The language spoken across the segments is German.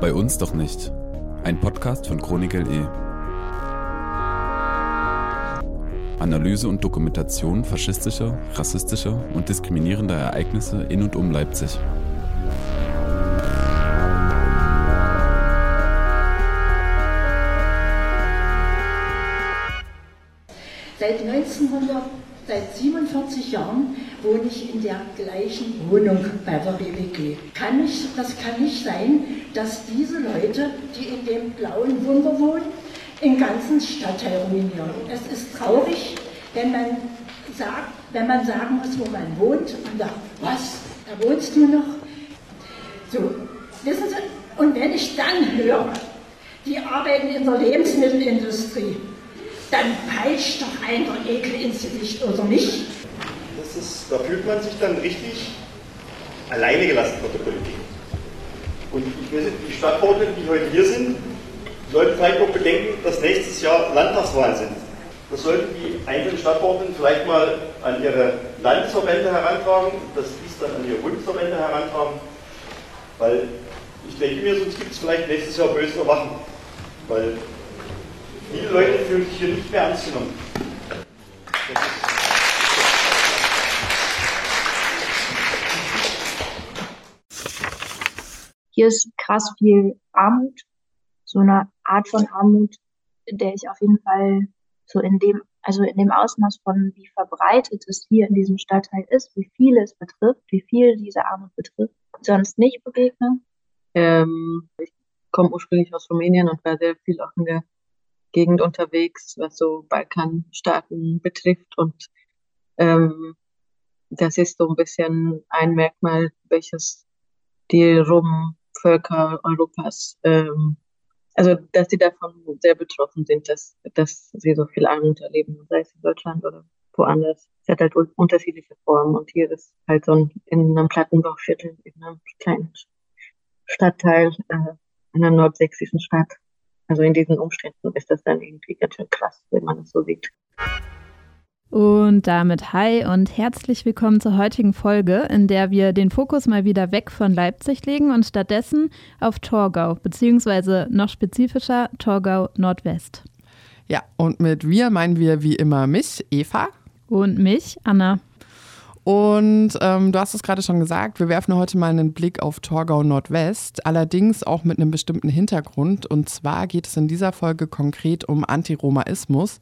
Bei uns doch nicht. Ein Podcast von Chronik LE. Analyse und Dokumentation faschistischer, rassistischer und diskriminierender Ereignisse in und um Leipzig. 1900, seit 47 Jahren wohne ich in der gleichen Wohnung bei der BWG. Kann ich, das kann nicht sein, dass diese Leute, die in dem blauen Wunder wohnen, den ganzen Stadtteil ruinieren. Es ist traurig, wenn man sagt, wenn man sagen muss, wo man wohnt und sagt, was, da wohnst du noch? So, wissen Sie, und wenn ich dann höre, die arbeiten in der Lebensmittelindustrie, dann peitscht doch ein der Ekel ins Gesicht, oder nicht? Das ist, da fühlt man sich dann richtig alleine gelassen von der Politik. Und ich weiß nicht, die Stadtverordneten, die heute hier sind, sollten vielleicht auch bedenken, dass nächstes Jahr Landtagswahlen sind. Das sollten die einzelnen Stadtverordneten vielleicht mal an ihre Landesverbände herantragen, dass dies dann an ihre Bundesverbände herantragen, weil ich denke mir, sonst gibt es vielleicht nächstes Jahr böse Erwachen, weil viele Leute fühlen sich hier nicht mehr ernst genommen. Hier ist krass viel Armut, so eine Art von Armut, der ich auf jeden Fall so in dem, also in dem Ausmaß von wie verbreitet es hier in diesem Stadtteil ist, wie viel es betrifft, wie viel diese Armut betrifft, sonst nicht begegne. Ähm, ich komme ursprünglich aus Rumänien und war sehr viel auch in der Gegend unterwegs, was so Balkanstaaten betrifft. Und ähm, das ist so ein bisschen ein Merkmal, welches die Rom-Völker Europas, ähm, also dass sie davon sehr betroffen sind, dass, dass sie so viel Armut erleben, sei es in Deutschland oder woanders. Es hat halt unterschiedliche Formen und hier ist halt so ein, in einem Plattenbauviertel, in einem kleinen Stadtteil, äh, in einer nordsächsischen Stadt, also in diesen Umständen ist das dann irgendwie ganz schön krass, wenn man es so sieht. Und damit hi und herzlich willkommen zur heutigen Folge, in der wir den Fokus mal wieder weg von Leipzig legen und stattdessen auf Torgau, beziehungsweise noch spezifischer Torgau Nordwest. Ja, und mit wir meinen wir wie immer mich, Eva. Und mich, Anna. Und ähm, du hast es gerade schon gesagt, wir werfen heute mal einen Blick auf Torgau Nordwest, allerdings auch mit einem bestimmten Hintergrund. Und zwar geht es in dieser Folge konkret um Antiromaismus.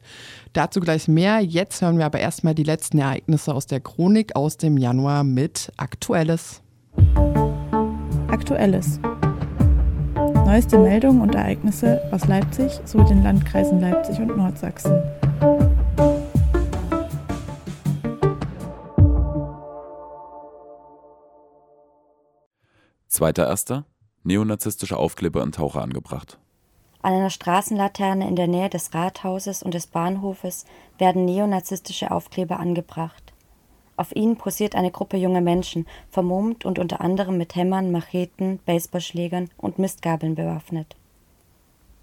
Dazu gleich mehr. Jetzt hören wir aber erstmal die letzten Ereignisse aus der Chronik aus dem Januar mit Aktuelles. Aktuelles. Neueste Meldungen und Ereignisse aus Leipzig sowie den Landkreisen Leipzig und Nordsachsen. Zweiter Erster. Neonazistische Aufkleber und Taucher angebracht. An einer Straßenlaterne in der Nähe des Rathauses und des Bahnhofes werden neonazistische Aufkleber angebracht. Auf ihnen posiert eine Gruppe junger Menschen, vermummt und unter anderem mit Hämmern, Macheten, Baseballschlägern und Mistgabeln bewaffnet.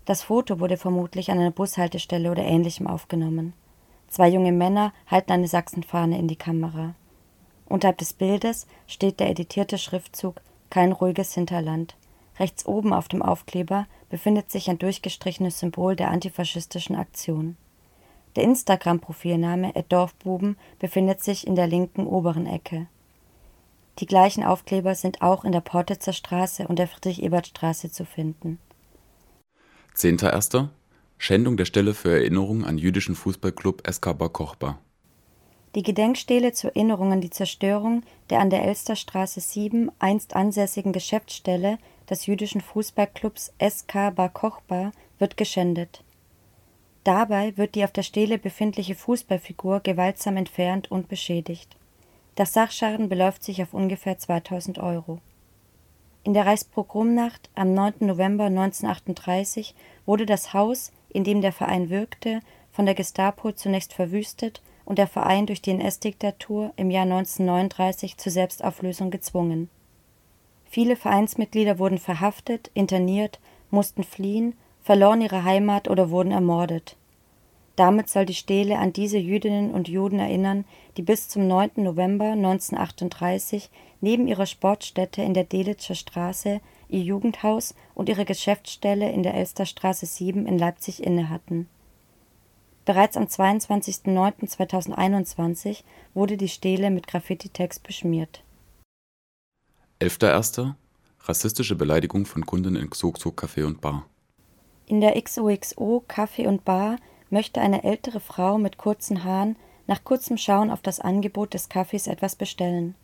Das Foto wurde vermutlich an einer Bushaltestelle oder ähnlichem aufgenommen. Zwei junge Männer halten eine Sachsenfahne in die Kamera. Unterhalb des Bildes steht der editierte Schriftzug kein ruhiges Hinterland. Rechts oben auf dem Aufkleber befindet sich ein durchgestrichenes Symbol der antifaschistischen Aktion. Der Instagram-Profilname @dorfbuben befindet sich in der linken oberen Ecke. Die gleichen Aufkleber sind auch in der Portitzer Straße und der Friedrich-Ebert-Straße zu finden. 10.1. Schändung der Stelle für Erinnerung an jüdischen Fußballclub SK Bar Kochba. Die Gedenkstele zur Erinnerung an die Zerstörung der an der Elsterstraße 7 einst ansässigen Geschäftsstelle des jüdischen Fußballclubs SK Bar Kochba wird geschändet. Dabei wird die auf der Stele befindliche Fußballfigur gewaltsam entfernt und beschädigt. Das Sachschaden beläuft sich auf ungefähr 2000 Euro. In der Reichspogromnacht am 9. November 1938 wurde das Haus, in dem der Verein wirkte, von der Gestapo zunächst verwüstet und der Verein durch die NS-Diktatur im Jahr 1939 zur Selbstauflösung gezwungen. Viele Vereinsmitglieder wurden verhaftet, interniert, mussten fliehen, verloren ihre Heimat oder wurden ermordet. Damit soll die Stele an diese Jüdinnen und Juden erinnern, die bis zum 9. November 1938 neben ihrer Sportstätte in der Delitscher Straße ihr Jugendhaus und ihre Geschäftsstelle in der Elsterstraße 7 in Leipzig innehatten. Bereits am 22.09.2021 wurde die Stele mit Graffiti-Text beschmiert. 11.01. Rassistische Beleidigung von Kunden in Xoxo Café und Bar. In der XOXO Café und Bar möchte eine ältere Frau mit kurzen Haaren nach kurzem Schauen auf das Angebot des Kaffees etwas bestellen.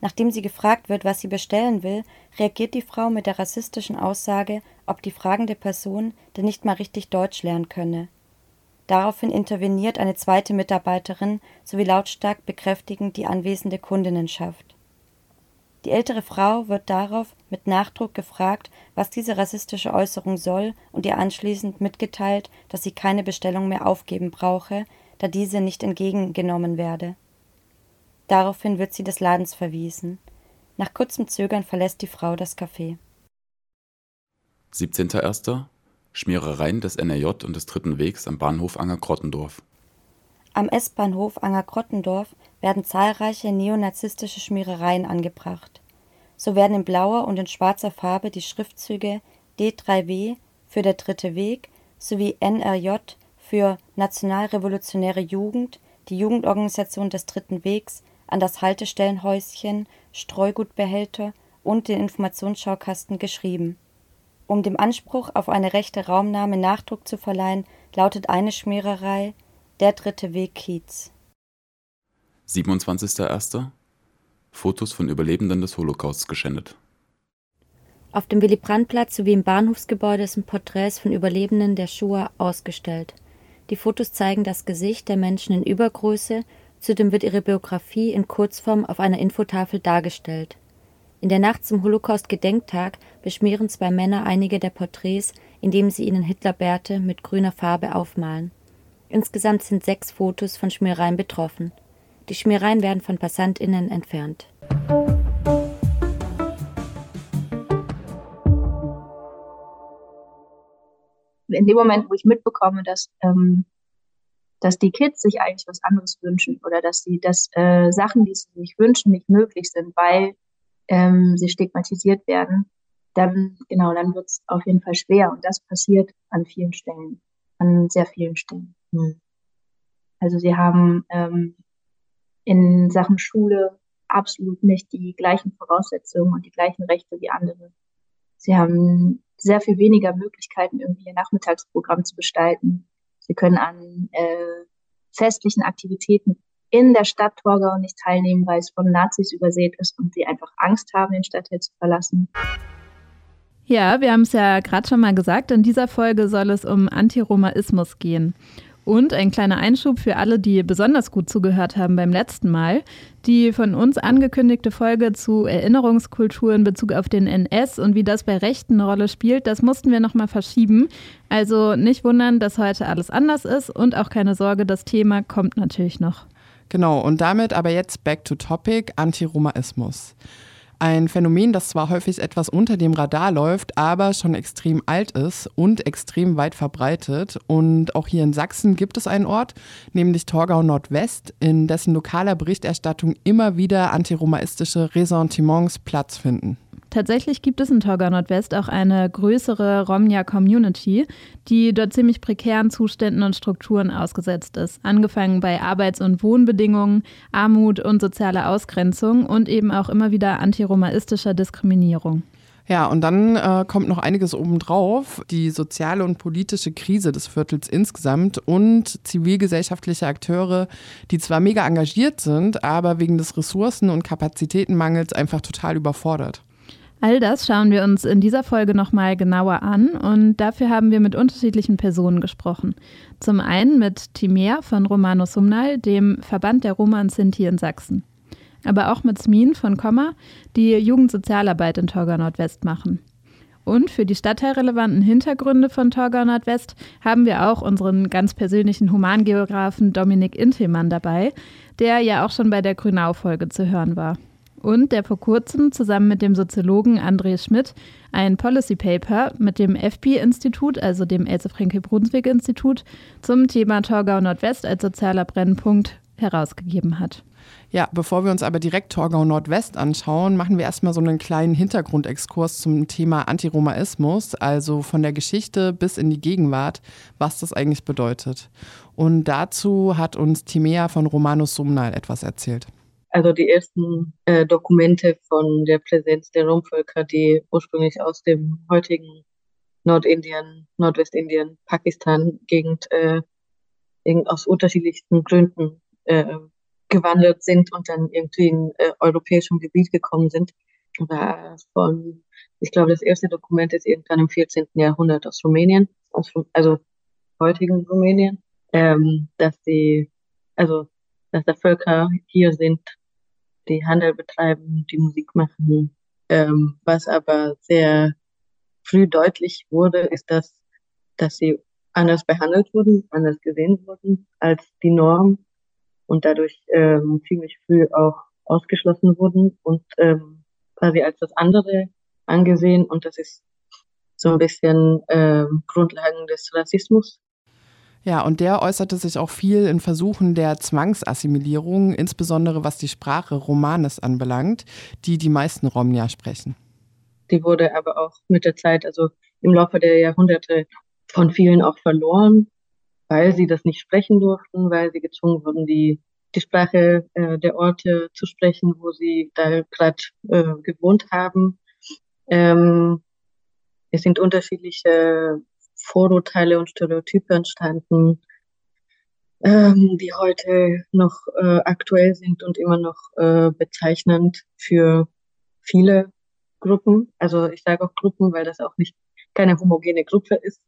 Nachdem sie gefragt wird, was sie bestellen will, reagiert die Frau mit der rassistischen Aussage, ob die fragende Person denn nicht mal richtig Deutsch lernen könne. Daraufhin interveniert eine zweite Mitarbeiterin sowie lautstark bekräftigend die anwesende Kundinnenschaft. Die ältere Frau wird darauf mit Nachdruck gefragt, was diese rassistische Äußerung soll und ihr anschließend mitgeteilt, dass sie keine Bestellung mehr aufgeben brauche, da diese nicht entgegengenommen werde. Daraufhin wird sie des Ladens verwiesen. Nach kurzem Zögern verlässt die Frau das Café. 17.01. Schmierereien des NRJ und des Dritten Wegs am Bahnhof Anger-Krottendorf. Am S-Bahnhof Anger-Krottendorf werden zahlreiche neonazistische Schmierereien angebracht. So werden in blauer und in schwarzer Farbe die Schriftzüge D3W für der Dritte Weg sowie NRJ für Nationalrevolutionäre Jugend, die Jugendorganisation des Dritten Wegs, an das Haltestellenhäuschen, Streugutbehälter und den Informationsschaukasten geschrieben. Um dem Anspruch auf eine rechte Raumnahme Nachdruck zu verleihen, lautet eine Schmiererei Der dritte Weg Kiez. 27.01. Fotos von Überlebenden des Holocausts geschändet. Auf dem Willy-Brandt-Platz sowie im Bahnhofsgebäude sind Porträts von Überlebenden der Shoah ausgestellt. Die Fotos zeigen das Gesicht der Menschen in Übergröße, zudem wird ihre Biografie in Kurzform auf einer Infotafel dargestellt. In der Nacht zum Holocaust-Gedenktag beschmieren zwei Männer einige der Porträts, indem sie ihnen Hitlerbärte mit grüner Farbe aufmalen. Insgesamt sind sechs Fotos von Schmiereien betroffen. Die Schmiereien werden von PassantInnen entfernt. In dem Moment, wo ich mitbekomme, dass, ähm, dass die Kids sich eigentlich was anderes wünschen oder dass sie dass äh, Sachen, die sie sich wünschen, nicht möglich sind, weil ähm, sie stigmatisiert werden, dann genau, dann wird es auf jeden Fall schwer. Und das passiert an vielen Stellen, an sehr vielen Stellen. Hm. Also sie haben ähm, in Sachen Schule absolut nicht die gleichen Voraussetzungen und die gleichen Rechte wie andere. Sie haben sehr viel weniger Möglichkeiten, irgendwie ihr Nachmittagsprogramm zu gestalten. Sie können an äh, festlichen Aktivitäten in der Stadt Torgau nicht teilnehmen, weil es von Nazis übersät ist und sie einfach Angst haben, den Stadtteil zu verlassen. Ja, wir haben es ja gerade schon mal gesagt, in dieser Folge soll es um Antiromaismus gehen. Und ein kleiner Einschub für alle, die besonders gut zugehört haben beim letzten Mal. Die von uns angekündigte Folge zu Erinnerungskultur in Bezug auf den NS und wie das bei Rechten eine Rolle spielt, das mussten wir nochmal verschieben. Also nicht wundern, dass heute alles anders ist und auch keine Sorge, das Thema kommt natürlich noch. Genau, und damit aber jetzt back to topic, Antiromaismus. Ein Phänomen, das zwar häufig etwas unter dem Radar läuft, aber schon extrem alt ist und extrem weit verbreitet. Und auch hier in Sachsen gibt es einen Ort, nämlich Torgau Nordwest, in dessen lokaler Berichterstattung immer wieder antiromaistische Ressentiments Platz finden. Tatsächlich gibt es in Torgau Nordwest auch eine größere Romja-Community, die dort ziemlich prekären Zuständen und Strukturen ausgesetzt ist. Angefangen bei Arbeits- und Wohnbedingungen, Armut und sozialer Ausgrenzung und eben auch immer wieder antiromaistischer Diskriminierung. Ja, und dann äh, kommt noch einiges obendrauf. Die soziale und politische Krise des Viertels insgesamt und zivilgesellschaftliche Akteure, die zwar mega engagiert sind, aber wegen des Ressourcen- und Kapazitätenmangels einfach total überfordert. All das schauen wir uns in dieser Folge nochmal genauer an und dafür haben wir mit unterschiedlichen Personen gesprochen. Zum einen mit Timea von Romano Sumnal, dem Verband der Roma und Sinti in Sachsen. Aber auch mit Smin von Komma, die Jugendsozialarbeit in Torgau Nordwest machen. Und für die stadtteilrelevanten Hintergründe von Torgau Nordwest haben wir auch unseren ganz persönlichen Humangeografen Dominik Intelmann dabei, der ja auch schon bei der Grünau-Folge zu hören war. Und der vor kurzem zusammen mit dem Soziologen André Schmidt ein Policy Paper mit dem FP-Institut, also dem Else-Frenkel-Brunswick-Institut, zum Thema Torgau Nordwest als sozialer Brennpunkt herausgegeben hat. Ja, bevor wir uns aber direkt Torgau Nordwest anschauen, machen wir erstmal so einen kleinen Hintergrundexkurs zum Thema Antiromaismus, also von der Geschichte bis in die Gegenwart, was das eigentlich bedeutet. Und dazu hat uns Timea von Romanus Sumnal etwas erzählt. Also die ersten äh, Dokumente von der Präsenz der Romvölker, die ursprünglich aus dem heutigen Nordindien, Nordwestindien, Pakistan-Gegend äh, aus unterschiedlichsten Gründen äh, gewandert sind und dann irgendwie in äh, europäischem Gebiet gekommen sind. War von, ich glaube, das erste Dokument ist irgendwann im 14. Jahrhundert aus Rumänien, aus, also heutigen Rumänien, ähm, dass die, also dass da Völker hier sind, die Handel betreiben, die Musik machen. Ähm, was aber sehr früh deutlich wurde, ist, dass, dass sie anders behandelt wurden, anders gesehen wurden als die Norm und dadurch ähm, ziemlich früh auch ausgeschlossen wurden und ähm, quasi als das andere angesehen. Und das ist so ein bisschen ähm, Grundlagen des Rassismus. Ja, und der äußerte sich auch viel in Versuchen der Zwangsassimilierung, insbesondere was die Sprache Romanes anbelangt, die die meisten Romnia sprechen. Die wurde aber auch mit der Zeit, also im Laufe der Jahrhunderte, von vielen auch verloren weil sie das nicht sprechen durften, weil sie gezwungen wurden, die, die Sprache äh, der Orte zu sprechen, wo sie da gerade äh, gewohnt haben. Ähm, es sind unterschiedliche Vorurteile und Stereotype entstanden, ähm, die heute noch äh, aktuell sind und immer noch äh, bezeichnend für viele Gruppen. Also ich sage auch Gruppen, weil das auch nicht keine homogene Gruppe ist.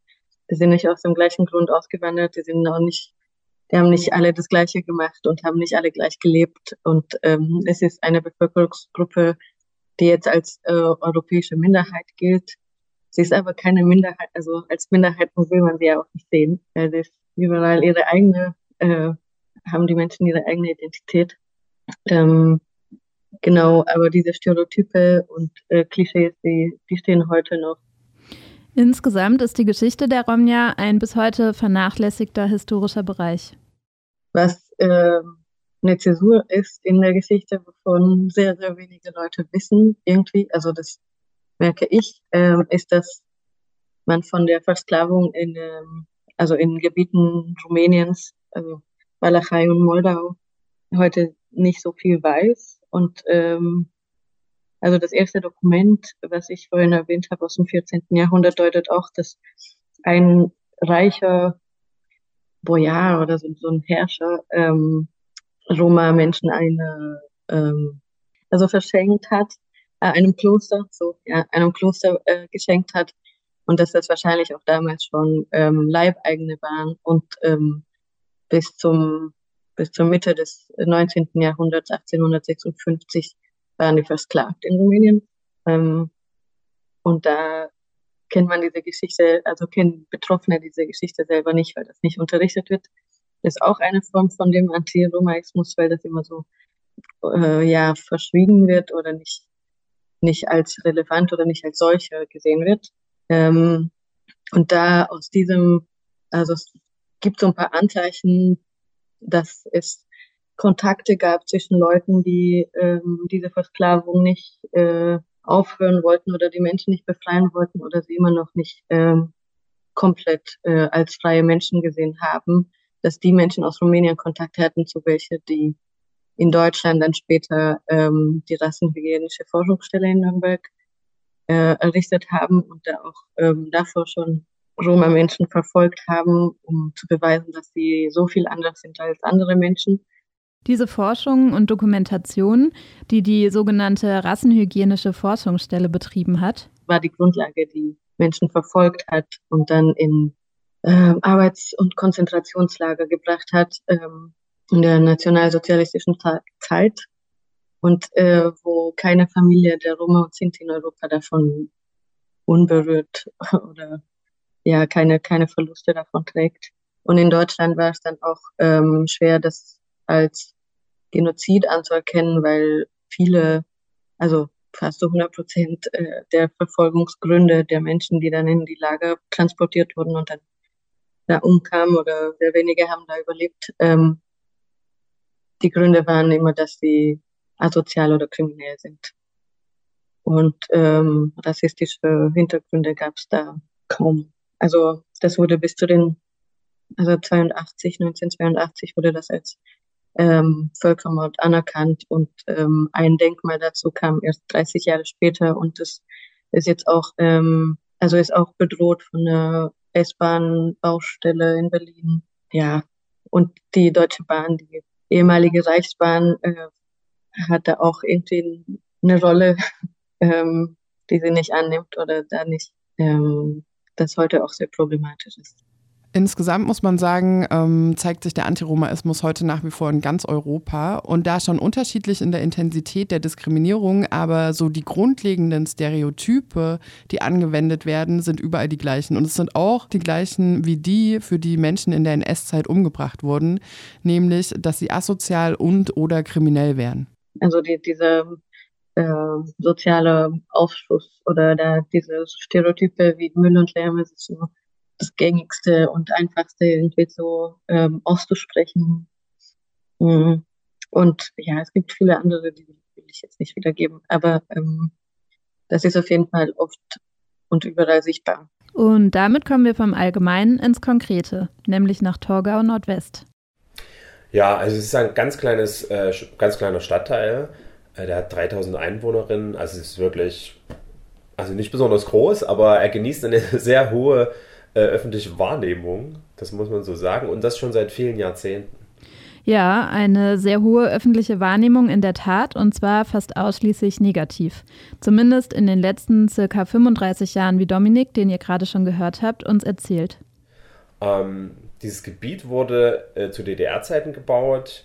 Die sind nicht aus dem gleichen Grund ausgewandert, die sind auch nicht, die haben nicht alle das Gleiche gemacht und haben nicht alle gleich gelebt. Und ähm, es ist eine Bevölkerungsgruppe, die jetzt als äh, europäische Minderheit gilt. Sie ist aber keine Minderheit, also als Minderheit will man sie ja auch nicht sehen. Weil sie ist überall ihre eigene, äh, haben die Menschen ihre eigene Identität. Ähm, genau, aber diese Stereotype und äh, Klischees, die, die stehen heute noch Insgesamt ist die Geschichte der Romja ein bis heute vernachlässigter historischer Bereich. Was äh, eine Zäsur ist in der Geschichte, wovon sehr, sehr wenige Leute wissen, irgendwie, also das merke ich, äh, ist, dass man von der Versklavung in, äh, also in Gebieten Rumäniens, also Walachei und Moldau, heute nicht so viel weiß und ähm, also das erste Dokument, was ich vorhin erwähnt habe aus dem 14. Jahrhundert, deutet auch, dass ein reicher Boyar oder so, so ein Herrscher ähm, Roma-Menschen eine, ähm, also verschenkt hat, äh, einem Kloster, so, ja, einem Kloster äh, geschenkt hat und dass das wahrscheinlich auch damals schon ähm, Leibeigene waren und ähm, bis zum bis zur Mitte des 19. Jahrhunderts, 1856, waren die versklavt in Rumänien. Ähm, und da kennt man diese Geschichte, also kennen Betroffene diese Geschichte selber nicht, weil das nicht unterrichtet wird. Ist auch eine Form von dem Antiromaismus, weil das immer so äh, ja verschwiegen wird oder nicht nicht als relevant oder nicht als solche gesehen wird. Ähm, und da aus diesem, also es gibt so ein paar Anzeichen, dass es Kontakte gab zwischen Leuten, die ähm, diese Versklavung nicht äh, aufhören wollten oder die Menschen nicht befreien wollten oder sie immer noch nicht ähm, komplett äh, als freie Menschen gesehen haben, dass die Menschen aus Rumänien Kontakt hatten zu welche, die in Deutschland dann später ähm, die Rassenhygienische Forschungsstelle in Nürnberg äh, errichtet haben und da auch ähm, davor schon Roma-Menschen verfolgt haben, um zu beweisen, dass sie so viel anders sind als andere Menschen. Diese Forschung und Dokumentation, die die sogenannte Rassenhygienische Forschungsstelle betrieben hat, war die Grundlage, die Menschen verfolgt hat und dann in äh, Arbeits- und Konzentrationslager gebracht hat ähm, in der nationalsozialistischen Zeit und äh, wo keine Familie der Roma und Sinti in Europa davon unberührt oder ja keine keine Verluste davon trägt. Und in Deutschland war es dann auch ähm, schwer, das als Genozid anzuerkennen, weil viele also fast zu 100 Prozent äh, der Verfolgungsgründe der Menschen, die dann in die Lager transportiert wurden und dann da umkamen oder sehr wenige haben da überlebt. Ähm, die Gründe waren immer, dass sie asozial oder kriminell sind. Und ähm, rassistische Hintergründe gab es da kaum. Also das wurde bis zu den, also 82, 1982 wurde das als ähm, Völkermord anerkannt und ähm, ein Denkmal dazu kam erst 30 Jahre später und das ist jetzt auch, ähm, also ist auch bedroht von einer S-Bahn-Baustelle in Berlin. Ja, und die Deutsche Bahn, die ehemalige Reichsbahn, äh, hat da auch irgendwie eine Rolle, ähm, die sie nicht annimmt oder da nicht, ähm, das heute auch sehr problematisch ist. Insgesamt muss man sagen, ähm, zeigt sich der Antiromaismus heute nach wie vor in ganz Europa und da schon unterschiedlich in der Intensität der Diskriminierung, aber so die grundlegenden Stereotype, die angewendet werden, sind überall die gleichen. Und es sind auch die gleichen wie die, für die Menschen in der NS-Zeit umgebracht wurden, nämlich, dass sie asozial und oder kriminell wären. Also die, diese äh, soziale Aufschluss oder da, diese Stereotype wie Müll und Lärm ist so das gängigste und einfachste irgendwie so ähm, auszusprechen. Mhm. Und ja, es gibt viele andere, die will ich jetzt nicht wiedergeben, aber ähm, das ist auf jeden Fall oft und überall sichtbar. Und damit kommen wir vom Allgemeinen ins Konkrete, nämlich nach Torgau Nordwest. Ja, also es ist ein ganz kleines, äh, ganz kleiner Stadtteil. Äh, der hat 3000 Einwohnerinnen, also es ist wirklich, also nicht besonders groß, aber er genießt eine sehr hohe äh, öffentliche Wahrnehmung, das muss man so sagen, und das schon seit vielen Jahrzehnten. Ja, eine sehr hohe öffentliche Wahrnehmung in der Tat und zwar fast ausschließlich negativ. Zumindest in den letzten circa 35 Jahren, wie Dominik, den ihr gerade schon gehört habt, uns erzählt. Ähm, dieses Gebiet wurde äh, zu DDR-Zeiten gebaut,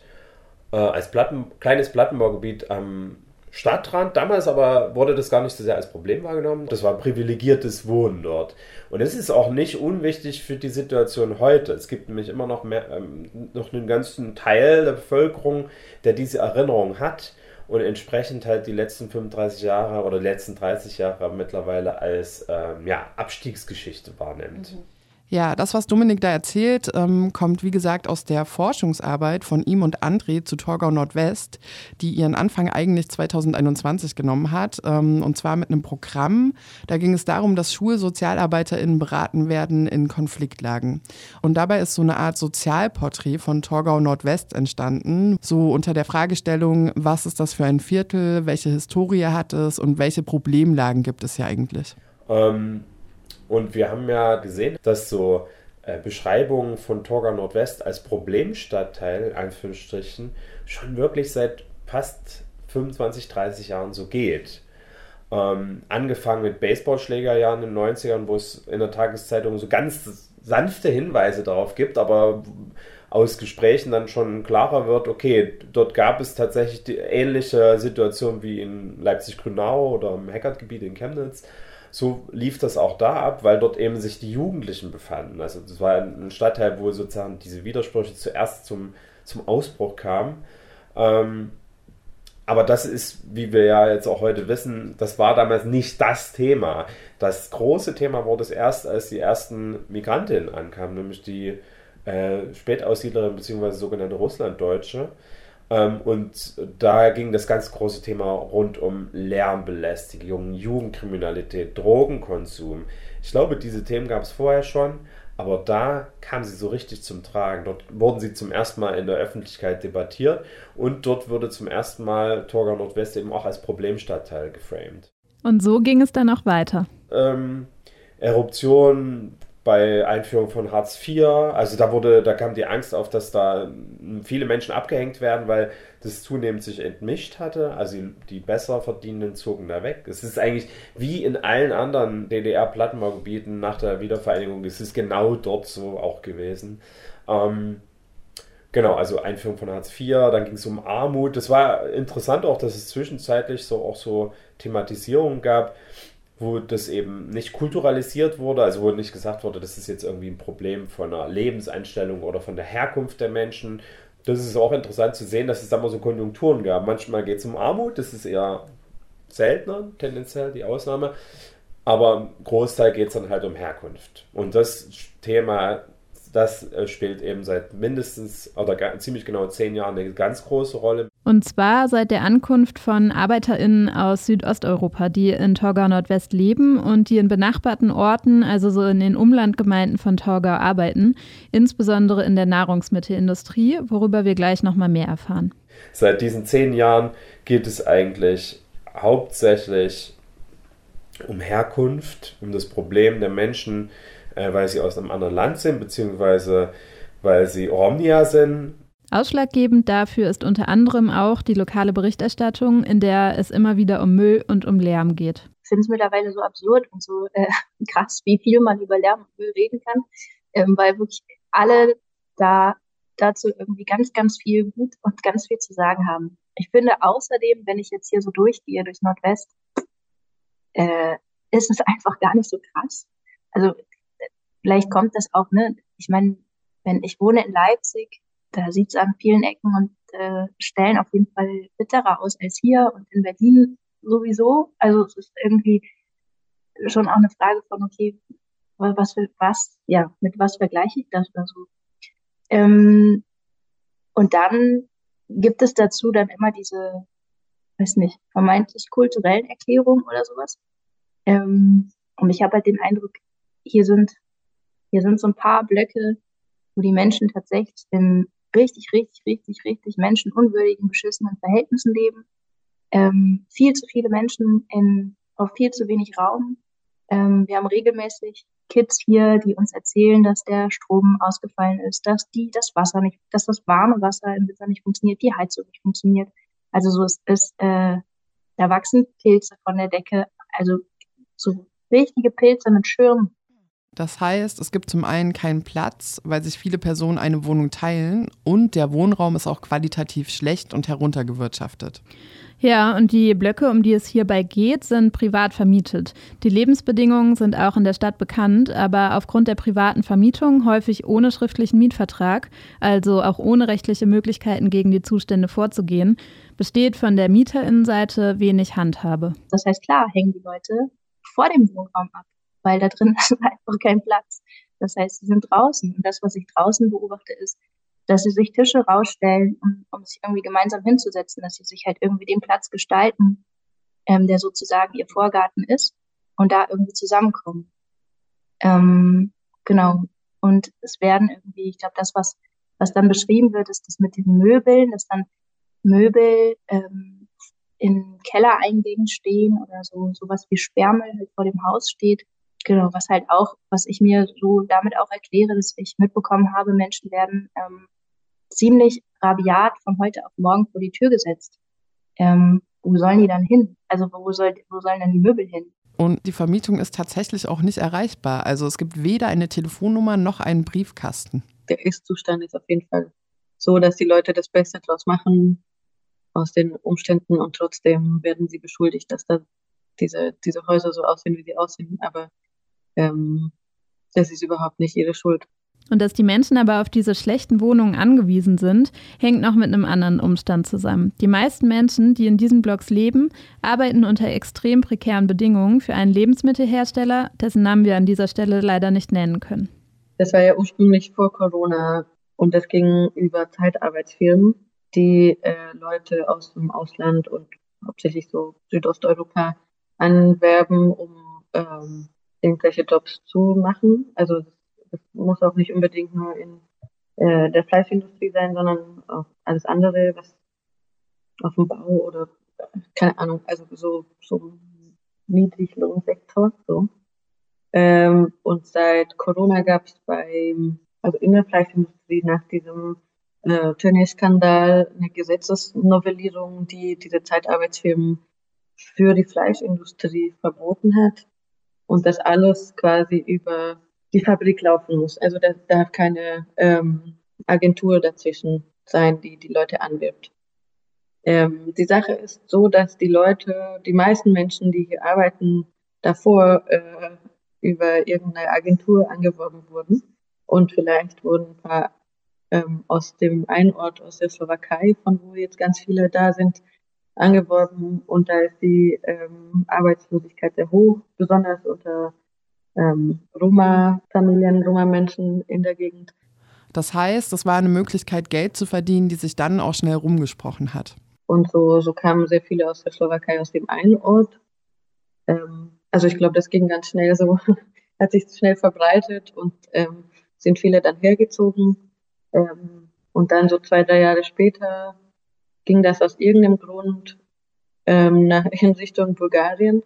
äh, als Platten, kleines Plattenbaugebiet am Stadtrand. Damals aber wurde das gar nicht so sehr als Problem wahrgenommen. Das war privilegiertes Wohnen dort. Und es ist auch nicht unwichtig für die Situation heute. Es gibt nämlich immer noch, mehr, ähm, noch einen ganzen Teil der Bevölkerung, der diese Erinnerung hat und entsprechend halt die letzten 35 Jahre oder letzten 30 Jahre mittlerweile als ähm, ja, Abstiegsgeschichte wahrnimmt. Mhm. Ja, das, was Dominik da erzählt, ähm, kommt wie gesagt aus der Forschungsarbeit von ihm und André zu Torgau Nordwest, die ihren Anfang eigentlich 2021 genommen hat. Ähm, und zwar mit einem Programm. Da ging es darum, dass SchulsozialarbeiterInnen beraten werden in Konfliktlagen. Und dabei ist so eine Art Sozialporträt von Torgau Nordwest entstanden. So unter der Fragestellung, was ist das für ein Viertel, welche Historie hat es und welche Problemlagen gibt es hier eigentlich? Ähm und wir haben ja gesehen, dass so äh, Beschreibungen von Torgau Nordwest als Problemstadtteil, in Anführungsstrichen, schon wirklich seit fast 25, 30 Jahren so geht. Ähm, angefangen mit Baseballschlägerjahren in den 90ern, wo es in der Tageszeitung so ganz sanfte Hinweise darauf gibt, aber aus Gesprächen dann schon klarer wird, okay, dort gab es tatsächlich die ähnliche Situation wie in Leipzig-Grünau oder im Heckertgebiet in Chemnitz so lief das auch da ab, weil dort eben sich die Jugendlichen befanden. Also das war ein Stadtteil, wo sozusagen diese Widersprüche zuerst zum, zum Ausbruch kamen. Ähm, aber das ist, wie wir ja jetzt auch heute wissen, das war damals nicht das Thema. Das große Thema wurde es erst, als die ersten Migrantinnen ankamen, nämlich die äh, Spätaussiedlerin bzw. sogenannte Russlanddeutsche. Ähm, und da ging das ganz große Thema rund um Lärmbelästigung, Jugendkriminalität, Drogenkonsum. Ich glaube, diese Themen gab es vorher schon, aber da kamen sie so richtig zum Tragen. Dort wurden sie zum ersten Mal in der Öffentlichkeit debattiert und dort wurde zum ersten Mal Torgau Nordwest eben auch als Problemstadtteil geframed. Und so ging es dann auch weiter. Ähm, Eruption, bei Einführung von Hartz IV. Also da wurde, da kam die Angst auf, dass da viele Menschen abgehängt werden, weil das zunehmend sich entmischt hatte. Also die besser verdienenden zogen da weg. Es ist eigentlich wie in allen anderen DDR-Plattenbaugebieten nach der Wiedervereinigung, es ist genau dort so auch gewesen. Ähm, genau, also Einführung von Hartz IV, dann ging es um Armut. Das war interessant auch, dass es zwischenzeitlich so auch so Thematisierungen gab wo das eben nicht kulturalisiert wurde, also wo nicht gesagt wurde, das ist jetzt irgendwie ein Problem von einer Lebenseinstellung oder von der Herkunft der Menschen. Das ist auch interessant zu sehen, dass es da mal so Konjunkturen gab. Manchmal geht es um Armut, das ist eher seltener, tendenziell die Ausnahme. Aber im Großteil geht es dann halt um Herkunft. Und das Thema, das äh, spielt eben seit mindestens oder ziemlich genau zehn Jahren eine ganz große Rolle. Und zwar seit der Ankunft von ArbeiterInnen aus Südosteuropa, die in Torgau Nordwest leben und die in benachbarten Orten, also so in den Umlandgemeinden von Torgau arbeiten, insbesondere in der Nahrungsmittelindustrie, worüber wir gleich nochmal mehr erfahren. Seit diesen zehn Jahren geht es eigentlich hauptsächlich um Herkunft, um das Problem der Menschen, äh, weil sie aus einem anderen Land sind, beziehungsweise weil sie Romnia sind. Ausschlaggebend dafür ist unter anderem auch die lokale Berichterstattung, in der es immer wieder um Müll und um Lärm geht. Ich finde es mittlerweile so absurd und so äh, krass, wie viel man über Lärm und Müll reden kann, ähm, weil wirklich alle da dazu irgendwie ganz, ganz viel gut und ganz viel zu sagen haben. Ich finde außerdem, wenn ich jetzt hier so durchgehe durch Nordwest, äh, ist es einfach gar nicht so krass. Also vielleicht kommt das auch, ne? Ich meine, wenn ich wohne in Leipzig, da sieht es an vielen Ecken und äh, Stellen auf jeden Fall bitterer aus als hier und in Berlin sowieso. Also es ist irgendwie schon auch eine Frage von, okay, was für was, ja, mit was vergleiche ich das oder so. Ähm, und dann gibt es dazu dann immer diese weiß nicht, vermeintlich kulturellen Erklärungen oder sowas. Ähm, und ich habe halt den Eindruck, hier sind, hier sind so ein paar Blöcke, wo die Menschen tatsächlich in richtig, richtig, richtig, richtig menschenunwürdigen, beschissenen Verhältnissen leben. Ähm, viel zu viele Menschen in, auf viel zu wenig Raum. Ähm, wir haben regelmäßig Kids hier, die uns erzählen, dass der Strom ausgefallen ist, dass die das Wasser nicht, dass das warme Wasser im Winter nicht funktioniert, die Heizung nicht funktioniert. Also so ist, ist äh, da wachsen Pilze von der Decke, also so richtige Pilze mit Schirmen. Das heißt, es gibt zum einen keinen Platz, weil sich viele Personen eine Wohnung teilen und der Wohnraum ist auch qualitativ schlecht und heruntergewirtschaftet. Ja, und die Blöcke, um die es hierbei geht, sind privat vermietet. Die Lebensbedingungen sind auch in der Stadt bekannt, aber aufgrund der privaten Vermietung häufig ohne schriftlichen Mietvertrag, also auch ohne rechtliche Möglichkeiten gegen die Zustände vorzugehen, besteht von der Mieterinnenseite wenig Handhabe. Das heißt, klar hängen die Leute vor dem Wohnraum ab, weil da drin ist einfach kein Platz. Das heißt, sie sind draußen. Und das, was ich draußen beobachte, ist, dass sie sich Tische rausstellen, um, um sich irgendwie gemeinsam hinzusetzen, dass sie sich halt irgendwie den Platz gestalten, ähm, der sozusagen ihr Vorgarten ist und da irgendwie zusammenkommen. Ähm, genau. Und es werden irgendwie, ich glaube, das, was, was dann beschrieben wird, ist das mit den Möbeln, dass dann Möbel ähm, in Kellereingängen stehen oder so sowas wie Sperrmüll halt vor dem Haus steht. Genau, was halt auch, was ich mir so damit auch erkläre, dass ich mitbekommen habe, Menschen werden ähm, ziemlich rabiat von heute auf morgen vor die Tür gesetzt. Ähm, wo sollen die dann hin? Also wo, soll, wo sollen dann die Möbel hin? Und die Vermietung ist tatsächlich auch nicht erreichbar. Also es gibt weder eine Telefonnummer noch einen Briefkasten. Der Ist-Zustand ist auf jeden Fall so, dass die Leute das Beste draus machen aus den Umständen und trotzdem werden sie beschuldigt, dass da diese, diese Häuser so aussehen, wie sie aussehen. Aber ähm, das ist überhaupt nicht ihre Schuld. Und dass die Menschen aber auf diese schlechten Wohnungen angewiesen sind, hängt noch mit einem anderen Umstand zusammen. Die meisten Menschen, die in diesen Blocks leben, arbeiten unter extrem prekären Bedingungen für einen Lebensmittelhersteller, dessen Namen wir an dieser Stelle leider nicht nennen können. Das war ja ursprünglich vor Corona und das ging über Zeitarbeitsfirmen, die äh, Leute aus dem Ausland und hauptsächlich so Südosteuropa anwerben, um ähm, irgendwelche Jobs zu machen. Also das muss auch nicht unbedingt nur in äh, der Fleischindustrie sein, sondern auch alles andere, was auf dem Bau oder keine Ahnung, also so, so Niedriglohnsektor. So. Ähm, und seit Corona gab es beim, also in der Fleischindustrie nach diesem äh, Tönnies-Skandal eine Gesetzesnovellierung, die diese Zeitarbeitsfirmen für die Fleischindustrie verboten hat und das alles quasi über die Fabrik laufen muss. Also da darf keine ähm, Agentur dazwischen sein, die die Leute anwirbt. Ähm, die Sache ist so, dass die Leute, die meisten Menschen, die hier arbeiten, davor äh, über irgendeine Agentur angeworben wurden. Und vielleicht wurden ein paar ähm, aus dem einen Ort aus der Slowakei, von wo jetzt ganz viele da sind, angeworben und da ist die ähm, Arbeitslosigkeit sehr hoch, besonders unter ähm, Roma-Familien, Roma-Menschen in der Gegend. Das heißt, es war eine Möglichkeit, Geld zu verdienen, die sich dann auch schnell rumgesprochen hat. Und so, so kamen sehr viele aus der Slowakei aus dem einen Ort. Ähm, also ich glaube, das ging ganz schnell so, hat sich schnell verbreitet und ähm, sind viele dann hergezogen. Ähm, und dann so zwei, drei Jahre später ging das aus irgendeinem Grund ähm, nach, in Richtung Bulgarien.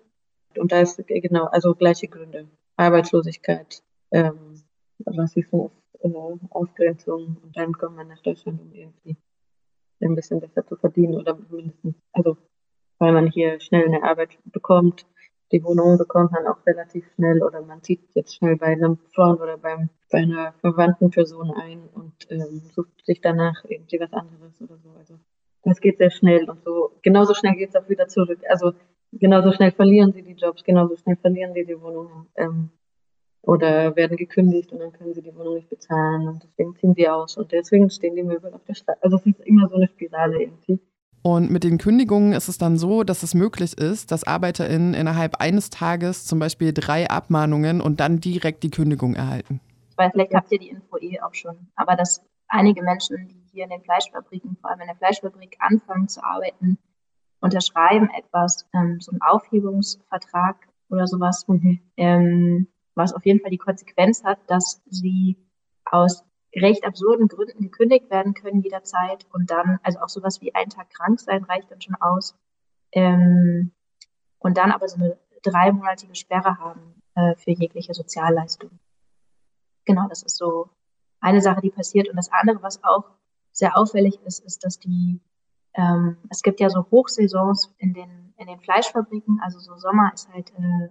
Und da ist genau, also gleiche Gründe. Arbeitslosigkeit, ähm, Rassismus, äh, Ausgrenzung und dann kommt man nach Deutschland, um irgendwie ein bisschen besser zu verdienen oder mindestens, also weil man hier schnell eine Arbeit bekommt. Die Wohnung bekommt man auch relativ schnell oder man zieht jetzt schnell bei einem Freund oder beim, bei einer verwandten Person ein und ähm, sucht sich danach irgendwie was anderes oder so. Also das geht sehr schnell und so. Genauso schnell geht es auch wieder zurück. Also genauso schnell verlieren sie die Jobs, genauso schnell verlieren sie die Wohnungen ähm, oder werden gekündigt und dann können sie die Wohnung nicht bezahlen und deswegen ziehen sie aus und deswegen stehen die Möbel auf der Straße. Also es ist immer so eine Spirale irgendwie. Und mit den Kündigungen ist es dann so, dass es möglich ist, dass ArbeiterInnen innerhalb eines Tages zum Beispiel drei Abmahnungen und dann direkt die Kündigung erhalten. Weil vielleicht habt ihr die Info eh auch schon, aber dass einige Menschen, die hier in den Fleischfabriken, vor allem in der Fleischfabrik, anfangen zu arbeiten, unterschreiben etwas, ähm, so einen Aufhebungsvertrag oder sowas, mhm. ähm, was auf jeden Fall die Konsequenz hat, dass sie aus recht absurden Gründen gekündigt werden können jederzeit und dann, also auch sowas wie einen Tag krank sein reicht dann schon aus. Ähm, und dann aber so eine dreimonatige Sperre haben äh, für jegliche Sozialleistung. Genau, das ist so eine Sache, die passiert. Und das andere, was auch sehr auffällig ist, ist, dass die, ähm, es gibt ja so Hochsaisons in den, in den Fleischfabriken, also so Sommer ist halt äh,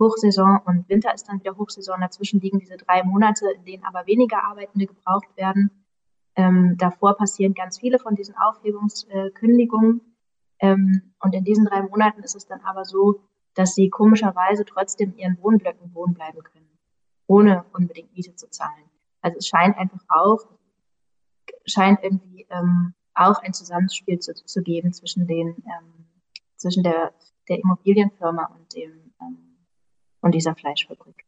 Hochsaison und Winter ist dann wieder Hochsaison. Dazwischen liegen diese drei Monate, in denen aber weniger Arbeitende gebraucht werden. Ähm, davor passieren ganz viele von diesen Aufhebungskündigungen. Ähm, und in diesen drei Monaten ist es dann aber so, dass sie komischerweise trotzdem ihren Wohnblöcken wohnen bleiben können, ohne unbedingt Miete zu zahlen. Also es scheint einfach auch, scheint irgendwie ähm, auch ein Zusammenspiel zu, zu geben zwischen den, ähm, zwischen der, der Immobilienfirma und dem, ähm, und dieser Fleischfabrik.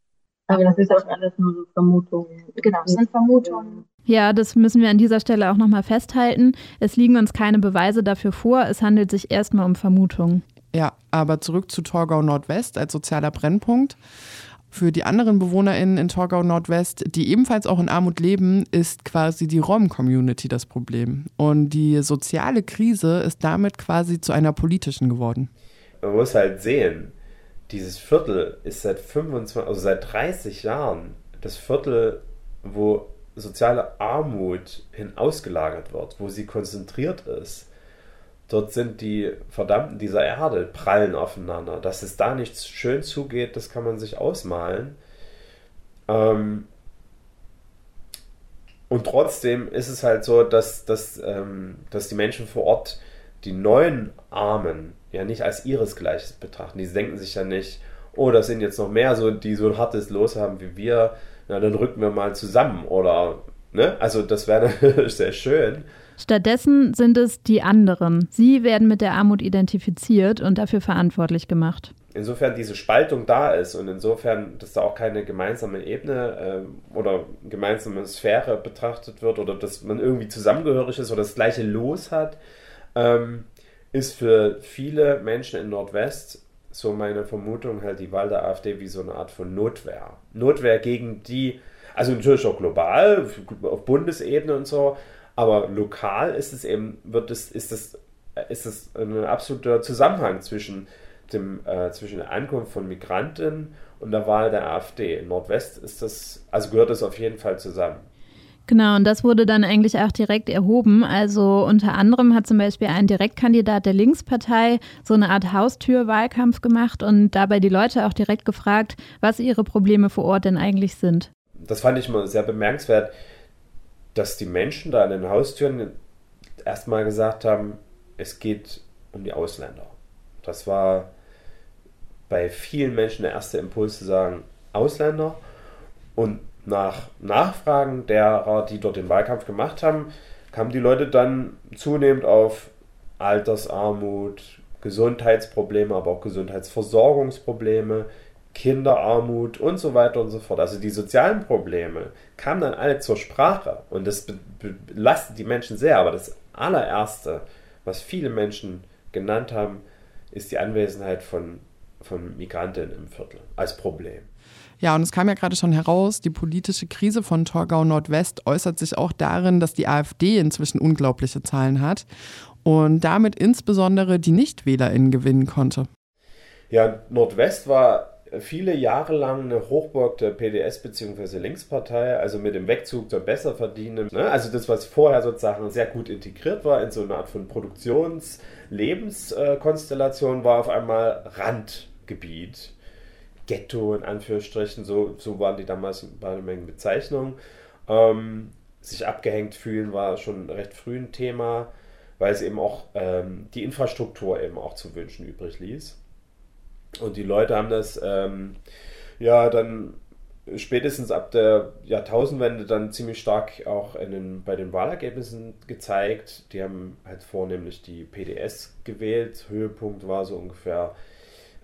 Aber das ist auch alles nur so Vermutungen. Genau, es sind Vermutungen. Ja, das müssen wir an dieser Stelle auch nochmal festhalten. Es liegen uns keine Beweise dafür vor. Es handelt sich erstmal um Vermutungen. Ja, aber zurück zu Torgau Nordwest als sozialer Brennpunkt. Für die anderen BewohnerInnen in Torgau Nordwest, die ebenfalls auch in Armut leben, ist quasi die Rom-Community das Problem. Und die soziale Krise ist damit quasi zu einer politischen geworden. Man muss halt sehen, dieses Viertel ist seit 25, also seit 30 Jahren das Viertel, wo soziale Armut hin ausgelagert wird, wo sie konzentriert ist. Dort sind die Verdammten dieser Erde, prallen aufeinander. Dass es da nicht schön zugeht, das kann man sich ausmalen. Ähm und trotzdem ist es halt so, dass, dass, ähm, dass die Menschen vor Ort die neuen Armen ja nicht als ihresgleiches betrachten. Die denken sich ja nicht, oh, das sind jetzt noch mehr, so, die so ein hartes Los haben wie wir, na, dann rücken wir mal zusammen oder, ne? Also das wäre sehr schön. Stattdessen sind es die anderen. Sie werden mit der Armut identifiziert und dafür verantwortlich gemacht. Insofern diese Spaltung da ist und insofern, dass da auch keine gemeinsame Ebene äh, oder gemeinsame Sphäre betrachtet wird oder dass man irgendwie zusammengehörig ist oder das gleiche Los hat, ähm, ist für viele Menschen in Nordwest, so meine Vermutung, halt die Wahl der AfD wie so eine Art von Notwehr. Notwehr gegen die, also natürlich auch global, auf Bundesebene und so, aber lokal ist es eben, wird es, ist es, ist es ein absoluter Zusammenhang zwischen, dem, äh, zwischen der Ankunft von Migranten und der Wahl der AfD. In Nordwest ist das, also gehört das auf jeden Fall zusammen. Genau, und das wurde dann eigentlich auch direkt erhoben. Also unter anderem hat zum Beispiel ein Direktkandidat der Linkspartei so eine Art Haustürwahlkampf gemacht und dabei die Leute auch direkt gefragt, was ihre Probleme vor Ort denn eigentlich sind. Das fand ich mal sehr bemerkenswert dass die Menschen da an den Haustüren erstmal gesagt haben, es geht um die Ausländer. Das war bei vielen Menschen der erste Impuls zu sagen, Ausländer. Und nach Nachfragen derer, die dort den Wahlkampf gemacht haben, kamen die Leute dann zunehmend auf Altersarmut, Gesundheitsprobleme, aber auch Gesundheitsversorgungsprobleme, Kinderarmut und so weiter und so fort. Also die sozialen Probleme kamen dann alle zur Sprache und das belastet die Menschen sehr. Aber das allererste, was viele Menschen genannt haben, ist die Anwesenheit von, von Migrantinnen im Viertel als Problem. Ja, und es kam ja gerade schon heraus, die politische Krise von Torgau Nordwest äußert sich auch darin, dass die AfD inzwischen unglaubliche Zahlen hat und damit insbesondere die NichtwählerInnen gewinnen konnte. Ja, Nordwest war viele Jahre lang eine Hochburg der PDS bzw. Linkspartei, also mit dem Wegzug der Besserverdienenden. Ne? Also das, was vorher sozusagen sehr gut integriert war in so eine Art von Produktions-Lebenskonstellation, war auf einmal Randgebiet. Ghetto in Anführungsstrichen, so, so waren die damals bei der Menge Bezeichnungen. Ähm, sich abgehängt fühlen war schon recht früh ein Thema, weil es eben auch ähm, die Infrastruktur eben auch zu wünschen übrig ließ. Und die Leute haben das ähm, ja dann spätestens ab der Jahrtausendwende dann ziemlich stark auch den, bei den Wahlergebnissen gezeigt. Die haben halt vornehmlich die PDS gewählt. Höhepunkt war so ungefähr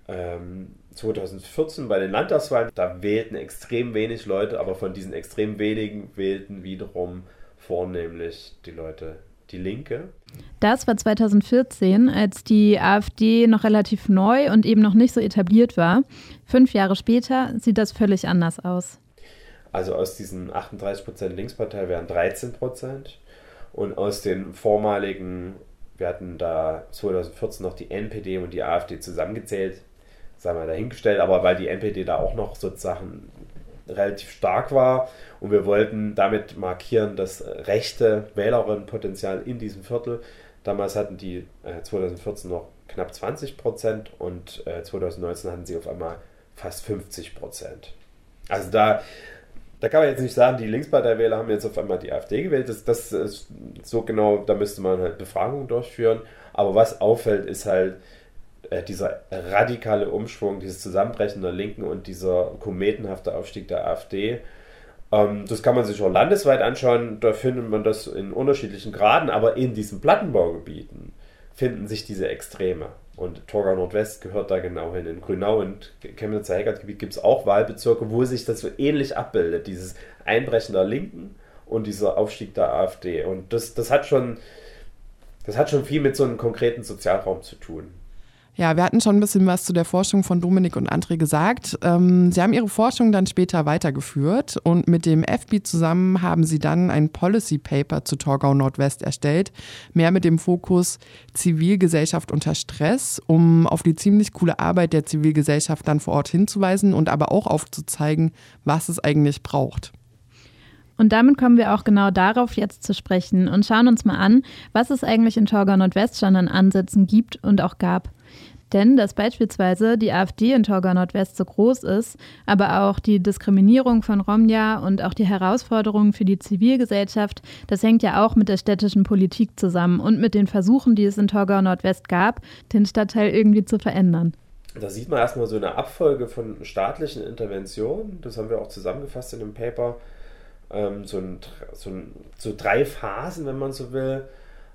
ähm, 2014 bei den Landtagswahlen. Da wählten extrem wenig Leute, aber von diesen extrem wenigen wählten wiederum vornehmlich die Leute die Linke. Das war 2014, als die AfD noch relativ neu und eben noch nicht so etabliert war. Fünf Jahre später sieht das völlig anders aus. Also aus diesen 38% Linkspartei wären 13% und aus den vormaligen, wir hatten da 2014 noch die NPD und die AfD zusammengezählt, sagen wir dahingestellt, aber weil die NPD da auch noch sozusagen relativ stark war und wir wollten damit markieren, das rechte Wählerinnenpotenzial in diesem Viertel. Damals hatten die äh, 2014 noch knapp 20 Prozent und äh, 2019 hatten sie auf einmal fast 50 Prozent. Also da, da kann man jetzt nicht sagen, die Linksparteiwähler haben jetzt auf einmal die AfD gewählt. Das, das ist so genau, da müsste man halt Befragungen durchführen. Aber was auffällt, ist halt, äh, dieser radikale Umschwung, dieses Zusammenbrechen der Linken und dieser kometenhafte Aufstieg der AfD. Ähm, das kann man sich auch landesweit anschauen, da findet man das in unterschiedlichen Graden, aber in diesen Plattenbaugebieten finden sich diese Extreme. Und Torgau Nordwest gehört da genau hin. In Grünau und Chemnitzer Heckertgebiet gibt es auch Wahlbezirke, wo sich das so ähnlich abbildet, dieses Einbrechen der Linken und dieser Aufstieg der AfD. Und das, das, hat schon, das hat schon viel mit so einem konkreten Sozialraum zu tun. Ja, wir hatten schon ein bisschen was zu der Forschung von Dominik und André gesagt. Ähm, sie haben ihre Forschung dann später weitergeführt und mit dem FB zusammen haben sie dann ein Policy Paper zu Torgau Nordwest erstellt, mehr mit dem Fokus Zivilgesellschaft unter Stress, um auf die ziemlich coole Arbeit der Zivilgesellschaft dann vor Ort hinzuweisen und aber auch aufzuzeigen, was es eigentlich braucht. Und damit kommen wir auch genau darauf jetzt zu sprechen und schauen uns mal an, was es eigentlich in Torgau Nordwest schon an Ansätzen gibt und auch gab. Denn dass beispielsweise die AfD in Torgau Nordwest so groß ist, aber auch die Diskriminierung von Romja und auch die Herausforderungen für die Zivilgesellschaft, das hängt ja auch mit der städtischen Politik zusammen und mit den Versuchen, die es in Torgau Nordwest gab, den Stadtteil irgendwie zu verändern. Da sieht man erstmal so eine Abfolge von staatlichen Interventionen. Das haben wir auch zusammengefasst in dem Paper. Ähm, so, ein, so, ein, so drei Phasen, wenn man so will.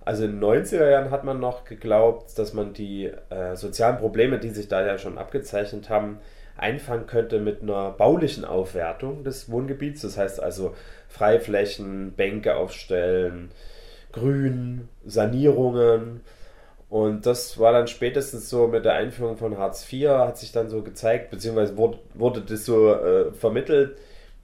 Also in den 90er Jahren hat man noch geglaubt, dass man die äh, sozialen Probleme, die sich da ja schon abgezeichnet haben, einfangen könnte mit einer baulichen Aufwertung des Wohngebiets. Das heißt also Freiflächen, Bänke aufstellen, Grün, Sanierungen. Und das war dann spätestens so mit der Einführung von Hartz IV, hat sich dann so gezeigt, beziehungsweise wurde, wurde das so äh, vermittelt.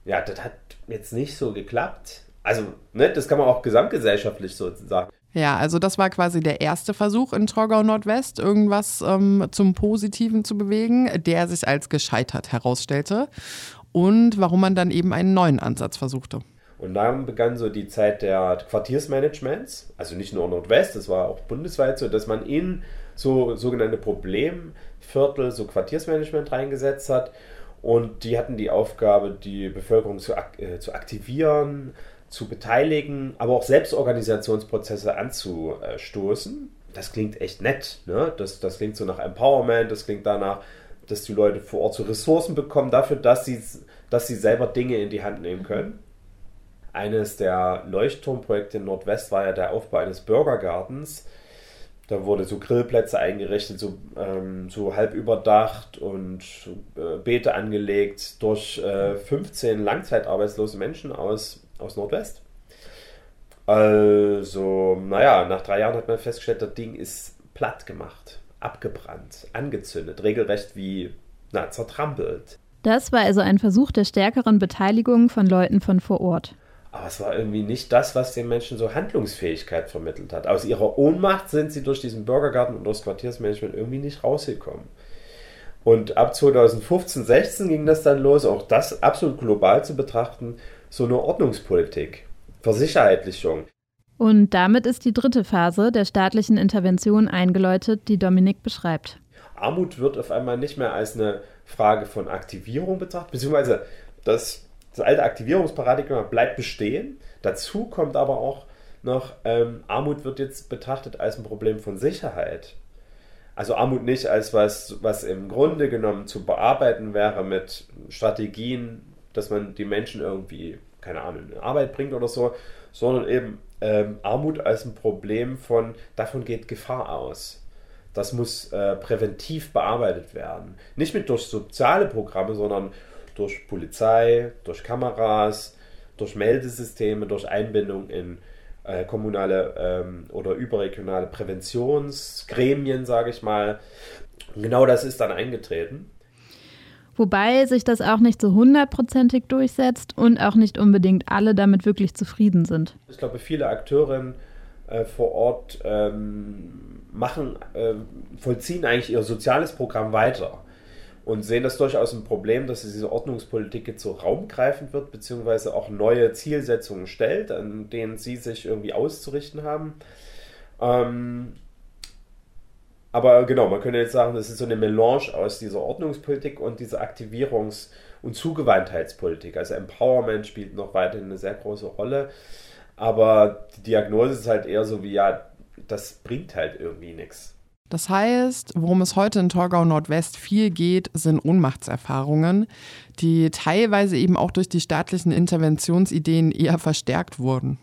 Ja, das hat jetzt nicht so geklappt. Also, ne, das kann man auch gesamtgesellschaftlich so sagen. Ja, also das war quasi der erste Versuch in Torgau Nordwest, irgendwas ähm, zum Positiven zu bewegen, der sich als gescheitert herausstellte und warum man dann eben einen neuen Ansatz versuchte. Und dann begann so die Zeit der Quartiersmanagements, also nicht nur Nordwest, das war auch bundesweit so, dass man in so sogenannte Problemviertel so Quartiersmanagement reingesetzt hat. Und die hatten die Aufgabe, die Bevölkerung zu, äh, zu aktivieren, zu beteiligen, aber auch Selbstorganisationsprozesse anzustoßen. Das klingt echt nett. Ne? Das, das klingt so nach Empowerment, das klingt danach, dass die Leute vor Ort so Ressourcen bekommen dafür, dass sie, dass sie selber Dinge in die Hand nehmen können. Eines der Leuchtturmprojekte in Nordwest war ja der Aufbau eines Bürgergartens. Da wurde so Grillplätze eingerichtet, so, ähm, so halb überdacht und äh, Beete angelegt durch äh, 15 langzeitarbeitslose Menschen aus, aus Nordwest. Also, naja, nach drei Jahren hat man festgestellt, das Ding ist platt gemacht, abgebrannt, angezündet, regelrecht wie na, zertrampelt. Das war also ein Versuch der stärkeren Beteiligung von Leuten von vor Ort. Aber es war irgendwie nicht das, was den Menschen so Handlungsfähigkeit vermittelt hat. Aus ihrer Ohnmacht sind sie durch diesen Bürgergarten und das Quartiersmanagement irgendwie nicht rausgekommen. Und ab 2015, 16 ging das dann los, auch das absolut global zu betrachten, so eine Ordnungspolitik, Versicherheitlichung. Und damit ist die dritte Phase der staatlichen Intervention eingeläutet, die Dominik beschreibt. Armut wird auf einmal nicht mehr als eine Frage von Aktivierung betrachtet, beziehungsweise das, das alte Aktivierungsparadigma bleibt bestehen. Dazu kommt aber auch noch, ähm, Armut wird jetzt betrachtet als ein Problem von Sicherheit. Also Armut nicht als was, was im Grunde genommen zu bearbeiten wäre mit Strategien, dass man die Menschen irgendwie, keine Ahnung, in Arbeit bringt oder so, sondern eben ähm, Armut als ein Problem von, davon geht Gefahr aus. Das muss äh, präventiv bearbeitet werden. Nicht mit durch soziale Programme, sondern durch Polizei, durch Kameras, durch Meldesysteme, durch Einbindung in äh, kommunale ähm, oder überregionale Präventionsgremien, sage ich mal. genau das ist dann eingetreten. Wobei sich das auch nicht so hundertprozentig durchsetzt und auch nicht unbedingt alle damit wirklich zufrieden sind. Ich glaube, viele Akteurinnen äh, vor Ort ähm, machen, äh, vollziehen eigentlich ihr soziales Programm weiter und sehen das durchaus ein Problem, dass diese Ordnungspolitik jetzt so raumgreifend wird, beziehungsweise auch neue Zielsetzungen stellt, an denen sie sich irgendwie auszurichten haben. Ähm, aber genau, man könnte jetzt sagen, das ist so eine Melange aus dieser Ordnungspolitik und dieser Aktivierungs- und Zugewandtheitspolitik. Also Empowerment spielt noch weiterhin eine sehr große Rolle. Aber die Diagnose ist halt eher so wie, ja, das bringt halt irgendwie nichts. Das heißt, worum es heute in Torgau Nordwest viel geht, sind Ohnmachtserfahrungen, die teilweise eben auch durch die staatlichen Interventionsideen eher verstärkt wurden.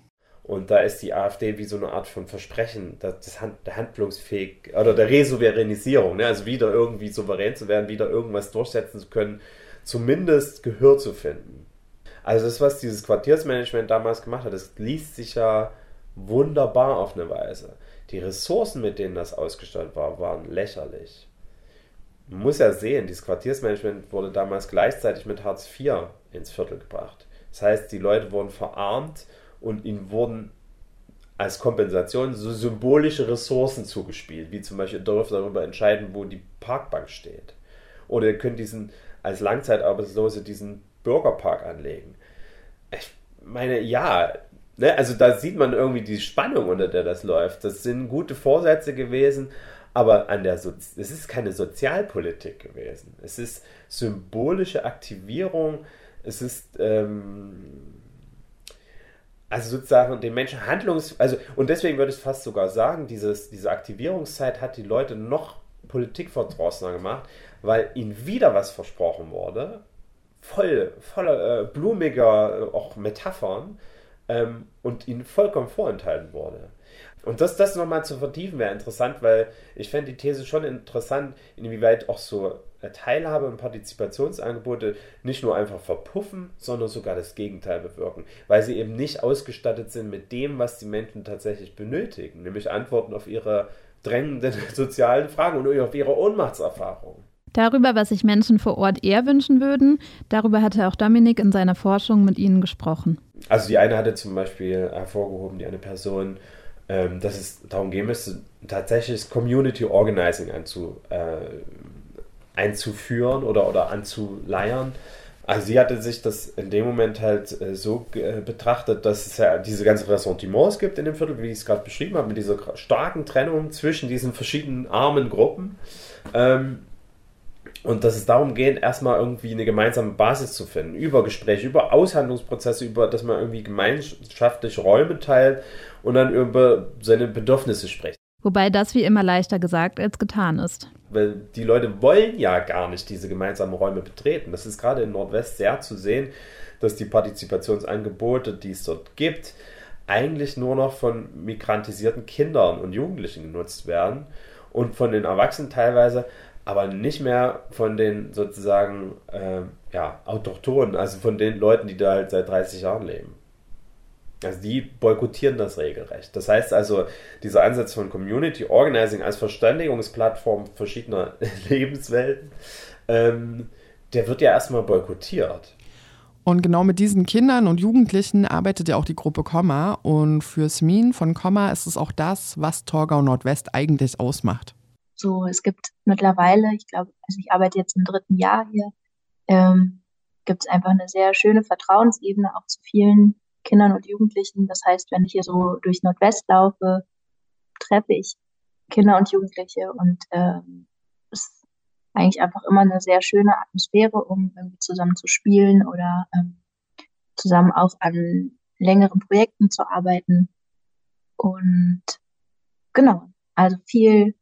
Und da ist die AfD wie so eine Art von Versprechen das Hand, der Handlungsfähig oder der Resouveränisierung, ne? also wieder irgendwie souverän zu werden, wieder irgendwas durchsetzen zu können, zumindest Gehör zu finden. Also das, was dieses Quartiersmanagement damals gemacht hat, das liest sich ja wunderbar auf eine Weise. Die Ressourcen, mit denen das ausgestattet war, waren lächerlich. Man muss ja sehen, dieses Quartiersmanagement wurde damals gleichzeitig mit Hartz IV ins Viertel gebracht. Das heißt, die Leute wurden verarmt und ihnen wurden als Kompensation so symbolische Ressourcen zugespielt, wie zum Beispiel, dürft darüber entscheiden, wo die Parkbank steht. Oder ihr könnt diesen, als Langzeitarbeitslose diesen Bürgerpark anlegen. Ich meine, ja, Ne, also da sieht man irgendwie die Spannung, unter der das läuft. Das sind gute Vorsätze gewesen, aber an der so es ist keine Sozialpolitik gewesen. Es ist symbolische Aktivierung. Es ist ähm, also sozusagen den Menschen Handlungs also und deswegen würde ich fast sogar sagen, dieses, diese Aktivierungszeit hat die Leute noch politikverdrossener gemacht, weil ihnen wieder was versprochen wurde, voll voller äh, blumiger äh, auch Metaphern ähm, und ihnen vollkommen vorenthalten wurde. Und das, das nochmal zu vertiefen wäre interessant, weil ich fände die These schon interessant, inwieweit auch so Teilhabe- und Partizipationsangebote nicht nur einfach verpuffen, sondern sogar das Gegenteil bewirken, weil sie eben nicht ausgestattet sind mit dem, was die Menschen tatsächlich benötigen, nämlich Antworten auf ihre drängenden sozialen Fragen und auf ihre Ohnmachtserfahrungen. Darüber, was sich Menschen vor Ort eher wünschen würden, darüber hatte auch Dominik in seiner Forschung mit ihnen gesprochen. Also die eine hatte zum Beispiel hervorgehoben, die eine Person, ähm, dass es darum gehen müsste, tatsächlich Community Organizing einzu, äh, einzuführen oder, oder anzuleiern. Also sie hatte sich das in dem Moment halt äh, so äh, betrachtet, dass es ja diese ganzen Ressentiments gibt in dem Viertel, wie ich es gerade beschrieben habe, mit dieser starken Trennung zwischen diesen verschiedenen armen Gruppen. Ähm, und dass es darum geht, erstmal irgendwie eine gemeinsame Basis zu finden, über Gespräche, über Aushandlungsprozesse, über dass man irgendwie gemeinschaftlich Räume teilt und dann über seine Bedürfnisse spricht. Wobei das wie immer leichter gesagt als getan ist. Weil die Leute wollen ja gar nicht diese gemeinsamen Räume betreten. Das ist gerade in Nordwest sehr zu sehen, dass die Partizipationsangebote, die es dort gibt, eigentlich nur noch von migrantisierten Kindern und Jugendlichen genutzt werden und von den Erwachsenen teilweise, aber nicht mehr von den sozusagen äh, ja, Autochtonen, also von den Leuten, die da halt seit 30 Jahren leben. Also die boykottieren das regelrecht. Das heißt also, dieser Ansatz von Community Organizing als Verständigungsplattform verschiedener Lebenswelten, ähm, der wird ja erstmal boykottiert. Und genau mit diesen Kindern und Jugendlichen arbeitet ja auch die Gruppe Komma. Und für Smin von Komma ist es auch das, was Torgau Nordwest eigentlich ausmacht. So, es gibt mittlerweile, ich glaube, also ich arbeite jetzt im dritten Jahr hier, ähm, gibt es einfach eine sehr schöne Vertrauensebene auch zu vielen Kindern und Jugendlichen. Das heißt, wenn ich hier so durch Nordwest laufe, treffe ich Kinder und Jugendliche und ähm, es eigentlich einfach immer eine sehr schöne Atmosphäre, um irgendwie zusammen zu spielen oder ähm, zusammen auch an längeren Projekten zu arbeiten. Und genau, also viel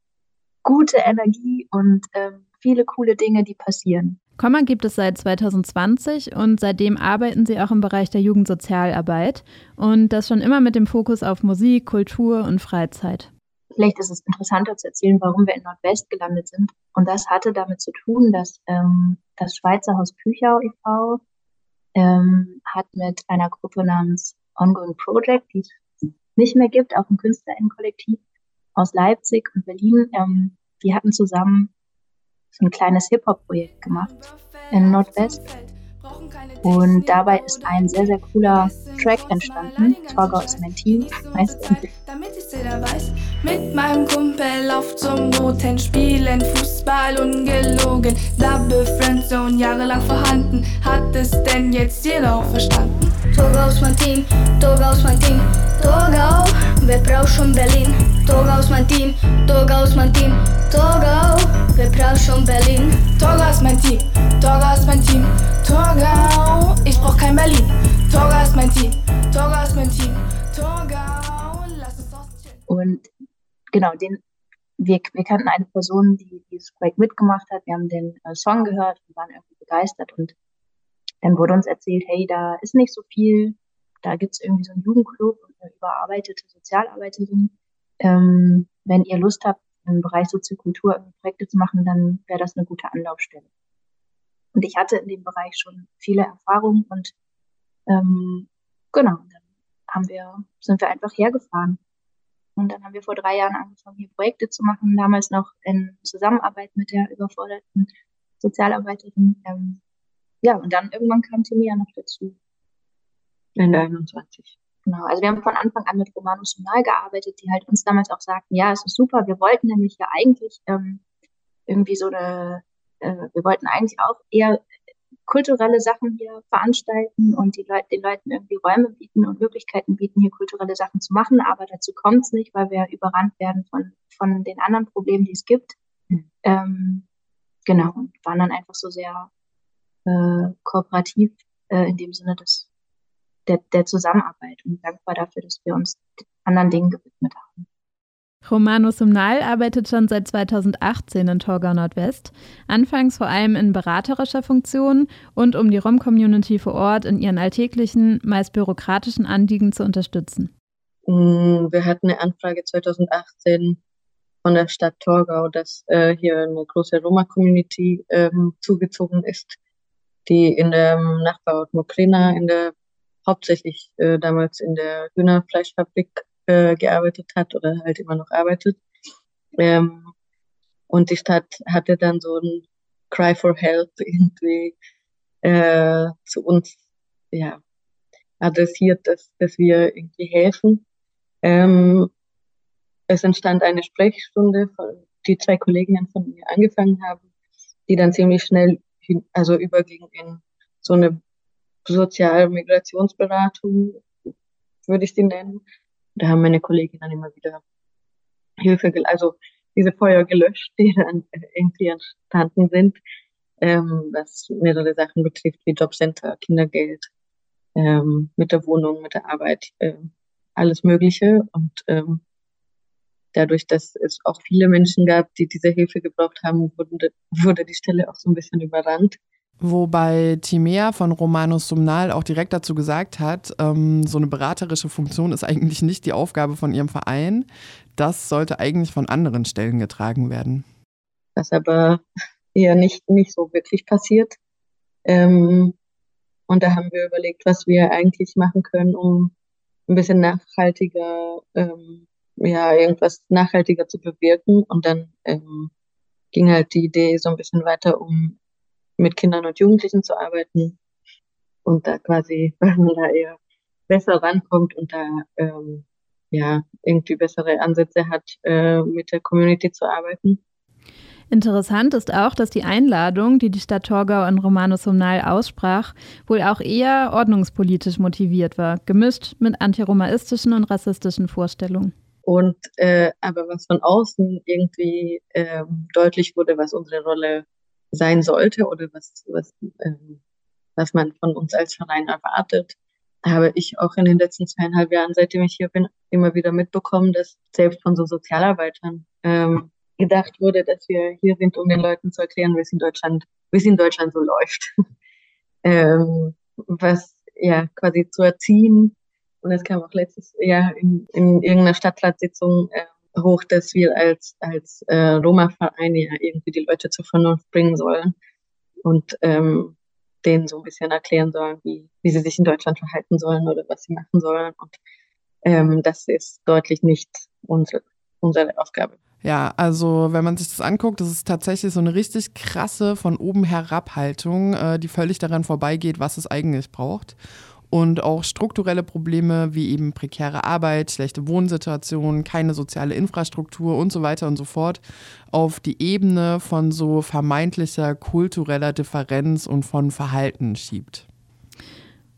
gute Energie und ähm, viele coole Dinge, die passieren. Komma gibt es seit 2020 und seitdem arbeiten sie auch im Bereich der Jugendsozialarbeit und das schon immer mit dem Fokus auf Musik, Kultur und Freizeit. Vielleicht ist es interessanter zu erzählen, warum wir in Nordwest gelandet sind. Und das hatte damit zu tun, dass ähm, das Schweizer Haus Püchau e.V. Ähm, hat mit einer Gruppe namens Ongoing Project, die es nicht mehr gibt, auch ein Künstlerinnenkollektiv aus Leipzig und Berlin, ähm, die hatten zusammen so ein kleines Hip-Hop-Projekt gemacht in Nordwest. Und dabei ist ein sehr, sehr cooler Track entstanden. Torgau ist mein Team, heißt Damit ich jeder weiß, mit meinem Kumpel auf zum Roten spielen, Fußball ungelogen. Double Friendzone jahrelang vorhanden, hat es denn jetzt jeder auch verstanden? Torgau ist mein Team, Torgau ist mein Team, Torgau, wer braucht schon Berlin? Torgau ist mein Team, Torgau ist mein Team, Torgau, wer braucht schon Berlin? Torgau ist mein Team, Torgau ist mein Team, Torgau, ich brauch kein Berlin. Torgau ist mein Team, Torgau ist mein Team, Torgau, lass uns draußen Und genau, den, wir, wir kannten eine Person, die dieses Projekt mitgemacht hat. Wir haben den äh, Song gehört und waren irgendwie begeistert und dann wurde uns erzählt, hey, da ist nicht so viel, da gibt's irgendwie so einen Jugendclub und eine überarbeitete Sozialarbeiterin. Ähm, wenn ihr Lust habt, im Bereich Soziokultur Projekte zu machen, dann wäre das eine gute Anlaufstelle. Und ich hatte in dem Bereich schon viele Erfahrungen und ähm, genau, dann haben wir, sind wir einfach hergefahren. Und dann haben wir vor drei Jahren angefangen, hier Projekte zu machen, damals noch in Zusammenarbeit mit der überforderten Sozialarbeiterin. Ähm, ja, und dann irgendwann kam Timia noch dazu. Ende 21. Genau, also wir haben von Anfang an mit Romanus Sonal gearbeitet, die halt uns damals auch sagten, ja, es ist super, wir wollten nämlich ja eigentlich ähm, irgendwie so eine, äh, wir wollten eigentlich auch eher kulturelle Sachen hier veranstalten und die Leute, den Leuten irgendwie Räume bieten und Möglichkeiten bieten, hier kulturelle Sachen zu machen, aber dazu kommt es nicht, weil wir überrannt werden von, von den anderen Problemen, die es gibt. Mhm. Ähm, genau, und waren dann einfach so sehr äh, kooperativ äh, in dem Sinne des, der, der Zusammenarbeit und dankbar dafür, dass wir uns anderen Dingen gewidmet haben. Romano Sumnal arbeitet schon seit 2018 in Torgau Nordwest, anfangs vor allem in beraterischer Funktion und um die Rom-Community vor Ort in ihren alltäglichen, meist bürokratischen Anliegen zu unterstützen. Mm, wir hatten eine Anfrage 2018 von der Stadt Torgau, dass äh, hier eine große Roma-Community ähm, zugezogen ist die in der Nachbarort Mokrina, in der hauptsächlich äh, damals in der Hühnerfleischfabrik äh, gearbeitet hat oder halt immer noch arbeitet. Ähm, und die Stadt hatte dann so ein Cry for Help irgendwie äh, zu uns ja, adressiert, dass, dass wir irgendwie helfen. Ähm, es entstand eine Sprechstunde, die zwei Kolleginnen von mir angefangen haben, die dann ziemlich schnell also überging in so eine Sozialmigrationsberatung, würde ich sie nennen. Da haben meine Kolleginnen immer wieder Hilfe, also diese Feuer gelöscht, die dann irgendwie entstanden sind, ähm, was mehrere Sachen betrifft, wie Jobcenter, Kindergeld, ähm, mit der Wohnung, mit der Arbeit, äh, alles Mögliche. Und ähm, dadurch, dass es auch viele Menschen gab, die diese Hilfe gebraucht haben, wurde, wurde die Stelle auch so ein bisschen überrannt. Wobei Timea von Romanus Sumnal auch direkt dazu gesagt hat, ähm, so eine beraterische Funktion ist eigentlich nicht die Aufgabe von ihrem Verein. Das sollte eigentlich von anderen Stellen getragen werden. Was aber eher nicht, nicht so wirklich passiert. Ähm, und da haben wir überlegt, was wir eigentlich machen können, um ein bisschen nachhaltiger, ähm, ja, irgendwas nachhaltiger zu bewirken. Und dann ähm, ging halt die Idee so ein bisschen weiter, um mit Kindern und Jugendlichen zu arbeiten und da quasi, weil man da eher besser rankommt und da ähm, ja irgendwie bessere Ansätze hat, äh, mit der Community zu arbeiten. Interessant ist auch, dass die Einladung, die die Stadt Torgau an Romano Somnal aussprach, wohl auch eher ordnungspolitisch motiviert war, gemischt mit antiromaistischen und rassistischen Vorstellungen. Und äh, aber was von außen irgendwie äh, deutlich wurde, was unsere Rolle sein sollte oder was, was, ähm, was man von uns als Verein erwartet, habe ich auch in den letzten zweieinhalb Jahren, seitdem ich hier bin, immer wieder mitbekommen, dass selbst von so Sozialarbeitern ähm, gedacht wurde, dass wir hier sind, um den Leuten zu erklären, wie es in Deutschland, wie es in Deutschland so läuft. ähm, was ja quasi zu erziehen. Und es kam auch letztes Jahr in, in irgendeiner Stadtratssitzung äh, hoch, dass wir als, als äh, Roma-Verein ja irgendwie die Leute zur Vernunft bringen sollen und ähm, denen so ein bisschen erklären sollen, wie, wie sie sich in Deutschland verhalten sollen oder was sie machen sollen. Und ähm, das ist deutlich nicht unsere, unsere Aufgabe. Ja, also wenn man sich das anguckt, das ist tatsächlich so eine richtig krasse von oben herab Haltung, äh, die völlig daran vorbeigeht, was es eigentlich braucht und auch strukturelle Probleme wie eben prekäre Arbeit, schlechte Wohnsituationen, keine soziale Infrastruktur und so weiter und so fort auf die Ebene von so vermeintlicher kultureller Differenz und von Verhalten schiebt.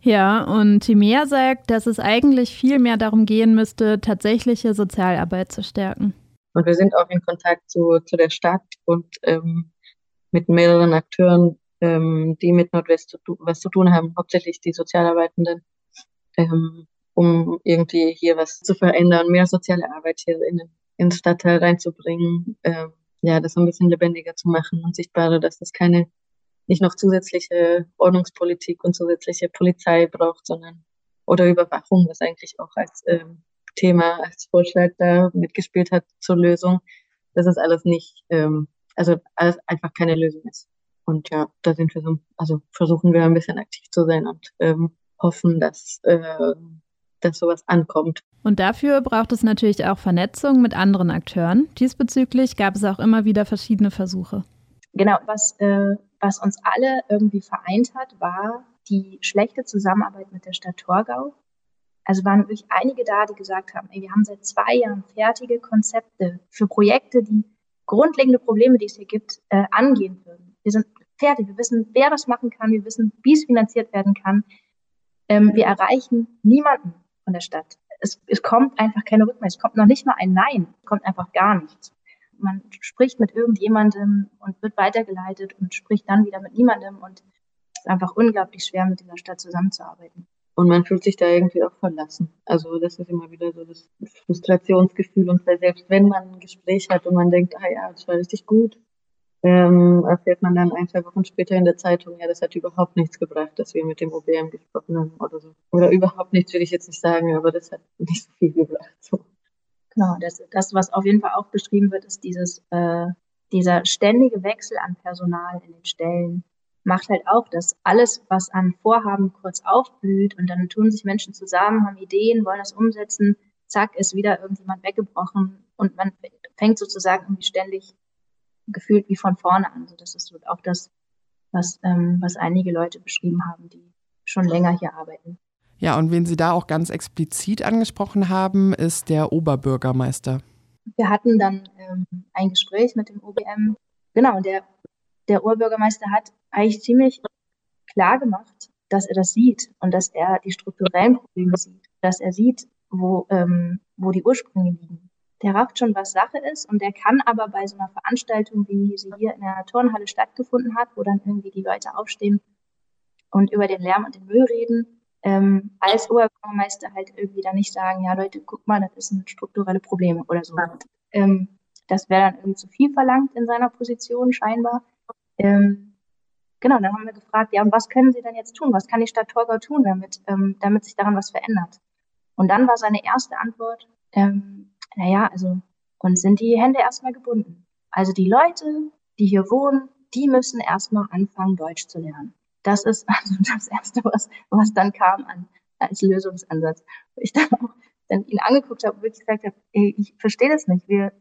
Ja, und Timea sagt, dass es eigentlich viel mehr darum gehen müsste, tatsächliche Sozialarbeit zu stärken. Und wir sind auch in Kontakt zu, zu der Stadt und ähm, mit mehreren Akteuren, ähm, die mit Nordwest zu, was zu tun haben, hauptsächlich die Sozialarbeitenden, ähm, um irgendwie hier was zu verändern, mehr soziale Arbeit hier in, den Stadtteil reinzubringen, ähm, ja, das ein bisschen lebendiger zu machen und sichtbarer, dass das keine, nicht noch zusätzliche Ordnungspolitik und zusätzliche Polizei braucht, sondern oder Überwachung, was eigentlich auch als ähm, Thema, als Vorschlag da mitgespielt hat zur Lösung, dass es alles nicht, ähm, also alles einfach keine Lösung ist. Und ja, da sind wir so, also versuchen wir ein bisschen aktiv zu sein und ähm, hoffen, dass, äh, dass sowas ankommt. Und dafür braucht es natürlich auch Vernetzung mit anderen Akteuren. Diesbezüglich gab es auch immer wieder verschiedene Versuche. Genau, was, äh, was uns alle irgendwie vereint hat, war die schlechte Zusammenarbeit mit der Stadt Torgau. Also waren wirklich einige da, die gesagt haben, ey, wir haben seit zwei Jahren fertige Konzepte für Projekte, die grundlegende Probleme, die es hier gibt, äh, angehen würden. Wir sind fertig. Wir wissen, wer das machen kann. Wir wissen, wie es finanziert werden kann. Ähm, wir erreichen niemanden von der Stadt. Es, es kommt einfach keine Rückmeldung. Es kommt noch nicht mal ein Nein. Es kommt einfach gar nichts. Man spricht mit irgendjemandem und wird weitergeleitet und spricht dann wieder mit niemandem und es ist einfach unglaublich schwer, mit dieser Stadt zusammenzuarbeiten. Und man fühlt sich da irgendwie auch verlassen. Also das ist immer wieder so das Frustrationsgefühl. Und selbst wenn man ein Gespräch hat und man denkt, ah ja, das war richtig gut, ähm, erfährt man dann ein, zwei Wochen später in der Zeitung, ja, das hat überhaupt nichts gebracht, dass wir mit dem OBM gesprochen haben oder so. Oder überhaupt nichts will ich jetzt nicht sagen, aber das hat nicht so viel gebracht. So. Genau, das, das, was auf jeden Fall auch beschrieben wird, ist dieses, äh, dieser ständige Wechsel an Personal in den Stellen macht halt auch, dass alles, was an Vorhaben kurz aufblüht und dann tun sich Menschen zusammen, haben Ideen, wollen das umsetzen, zack, ist wieder irgendjemand weggebrochen und man fängt sozusagen irgendwie ständig gefühlt wie von vorne an. Also das ist so auch das, was, ähm, was einige Leute beschrieben haben, die schon länger hier arbeiten. Ja, und wen Sie da auch ganz explizit angesprochen haben, ist der Oberbürgermeister. Wir hatten dann ähm, ein Gespräch mit dem OBM. Genau, und der, der Oberbürgermeister hat eigentlich ziemlich klar gemacht, dass er das sieht und dass er die strukturellen Probleme sieht, dass er sieht, wo, ähm, wo die Ursprünge liegen der rafft schon, was Sache ist und der kann aber bei so einer Veranstaltung, wie sie hier in der Turnhalle stattgefunden hat, wo dann irgendwie die Leute aufstehen und über den Lärm und den Müll reden, ähm, als Oberbürgermeister halt irgendwie dann nicht sagen, ja Leute, guck mal, das sind strukturelle Probleme oder so. Ähm, das wäre dann irgendwie zu viel verlangt in seiner Position scheinbar. Ähm, genau, dann haben wir gefragt, ja, und was können Sie denn jetzt tun? Was kann die Stadt Torgau tun, damit, ähm, damit sich daran was verändert? Und dann war seine erste Antwort, ähm, naja, also uns sind die Hände erstmal gebunden. Also die Leute, die hier wohnen, die müssen erstmal anfangen, Deutsch zu lernen. Das ist also das Erste, was, was dann kam an, als Lösungsansatz. Ich dann auch dann ihn angeguckt habe und wirklich gesagt habe, ey, ich verstehe das nicht. Wir,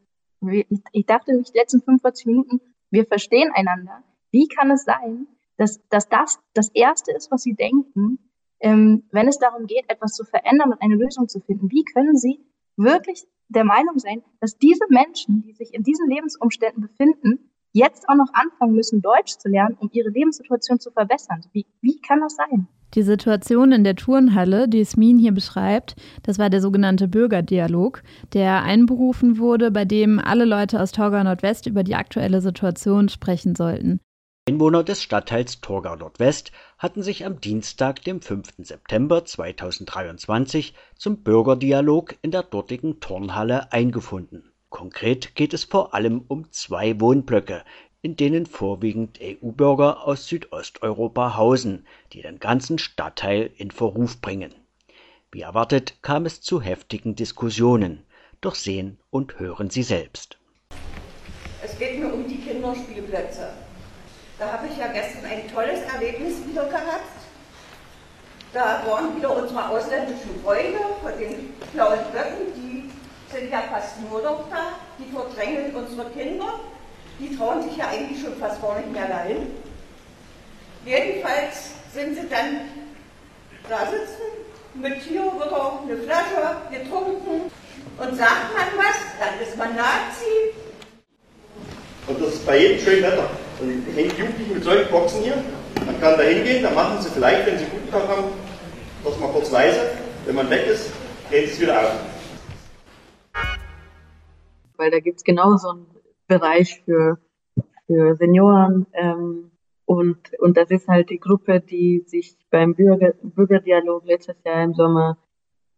wir, ich, dachte mich die letzten 45 Minuten, wir verstehen einander. Wie kann es sein, dass, dass das das Erste ist, was sie denken, ähm, wenn es darum geht, etwas zu verändern und eine Lösung zu finden? Wie können sie wirklich der Meinung sein, dass diese Menschen, die sich in diesen Lebensumständen befinden, jetzt auch noch anfangen müssen, Deutsch zu lernen, um ihre Lebenssituation zu verbessern. Wie, wie kann das sein? Die Situation in der Turnhalle, die Smin hier beschreibt, das war der sogenannte Bürgerdialog, der einberufen wurde, bei dem alle Leute aus Torgau Nordwest über die aktuelle Situation sprechen sollten. Einwohner des Stadtteils Torgau Nordwest hatten sich am Dienstag, dem 5. September 2023, zum Bürgerdialog in der dortigen Turnhalle eingefunden. Konkret geht es vor allem um zwei Wohnblöcke, in denen vorwiegend EU-Bürger aus Südosteuropa hausen, die den ganzen Stadtteil in Verruf bringen. Wie erwartet kam es zu heftigen Diskussionen, doch sehen und hören Sie selbst. Es geht mir um die Kinderspielplätze. Da habe ich ja gestern ein tolles Erlebnis wieder gehabt. Da waren wieder unsere ausländischen Freunde von den blauen Blöcken, die sind ja fast nur noch da, die verdrängen unsere Kinder, die trauen sich ja eigentlich schon fast gar nicht mehr dahin. Jedenfalls sind sie dann da sitzen, mit hier wieder eine Flasche getrunken und sagt man was, dann ist man Nazi. Und das ist bei jedem schönen Wetter. Dann hängen Jugendliche mit solchen Boxen hier. Man kann da hingehen, dann machen sie vielleicht, wenn sie guten Tag haben, das mal kurz leise. Wenn man weg ist, sie es wieder auf. Weil da gibt es genau so einen Bereich für, für Senioren. Ähm, und, und das ist halt die Gruppe, die sich beim Bürger, Bürgerdialog letztes Jahr im Sommer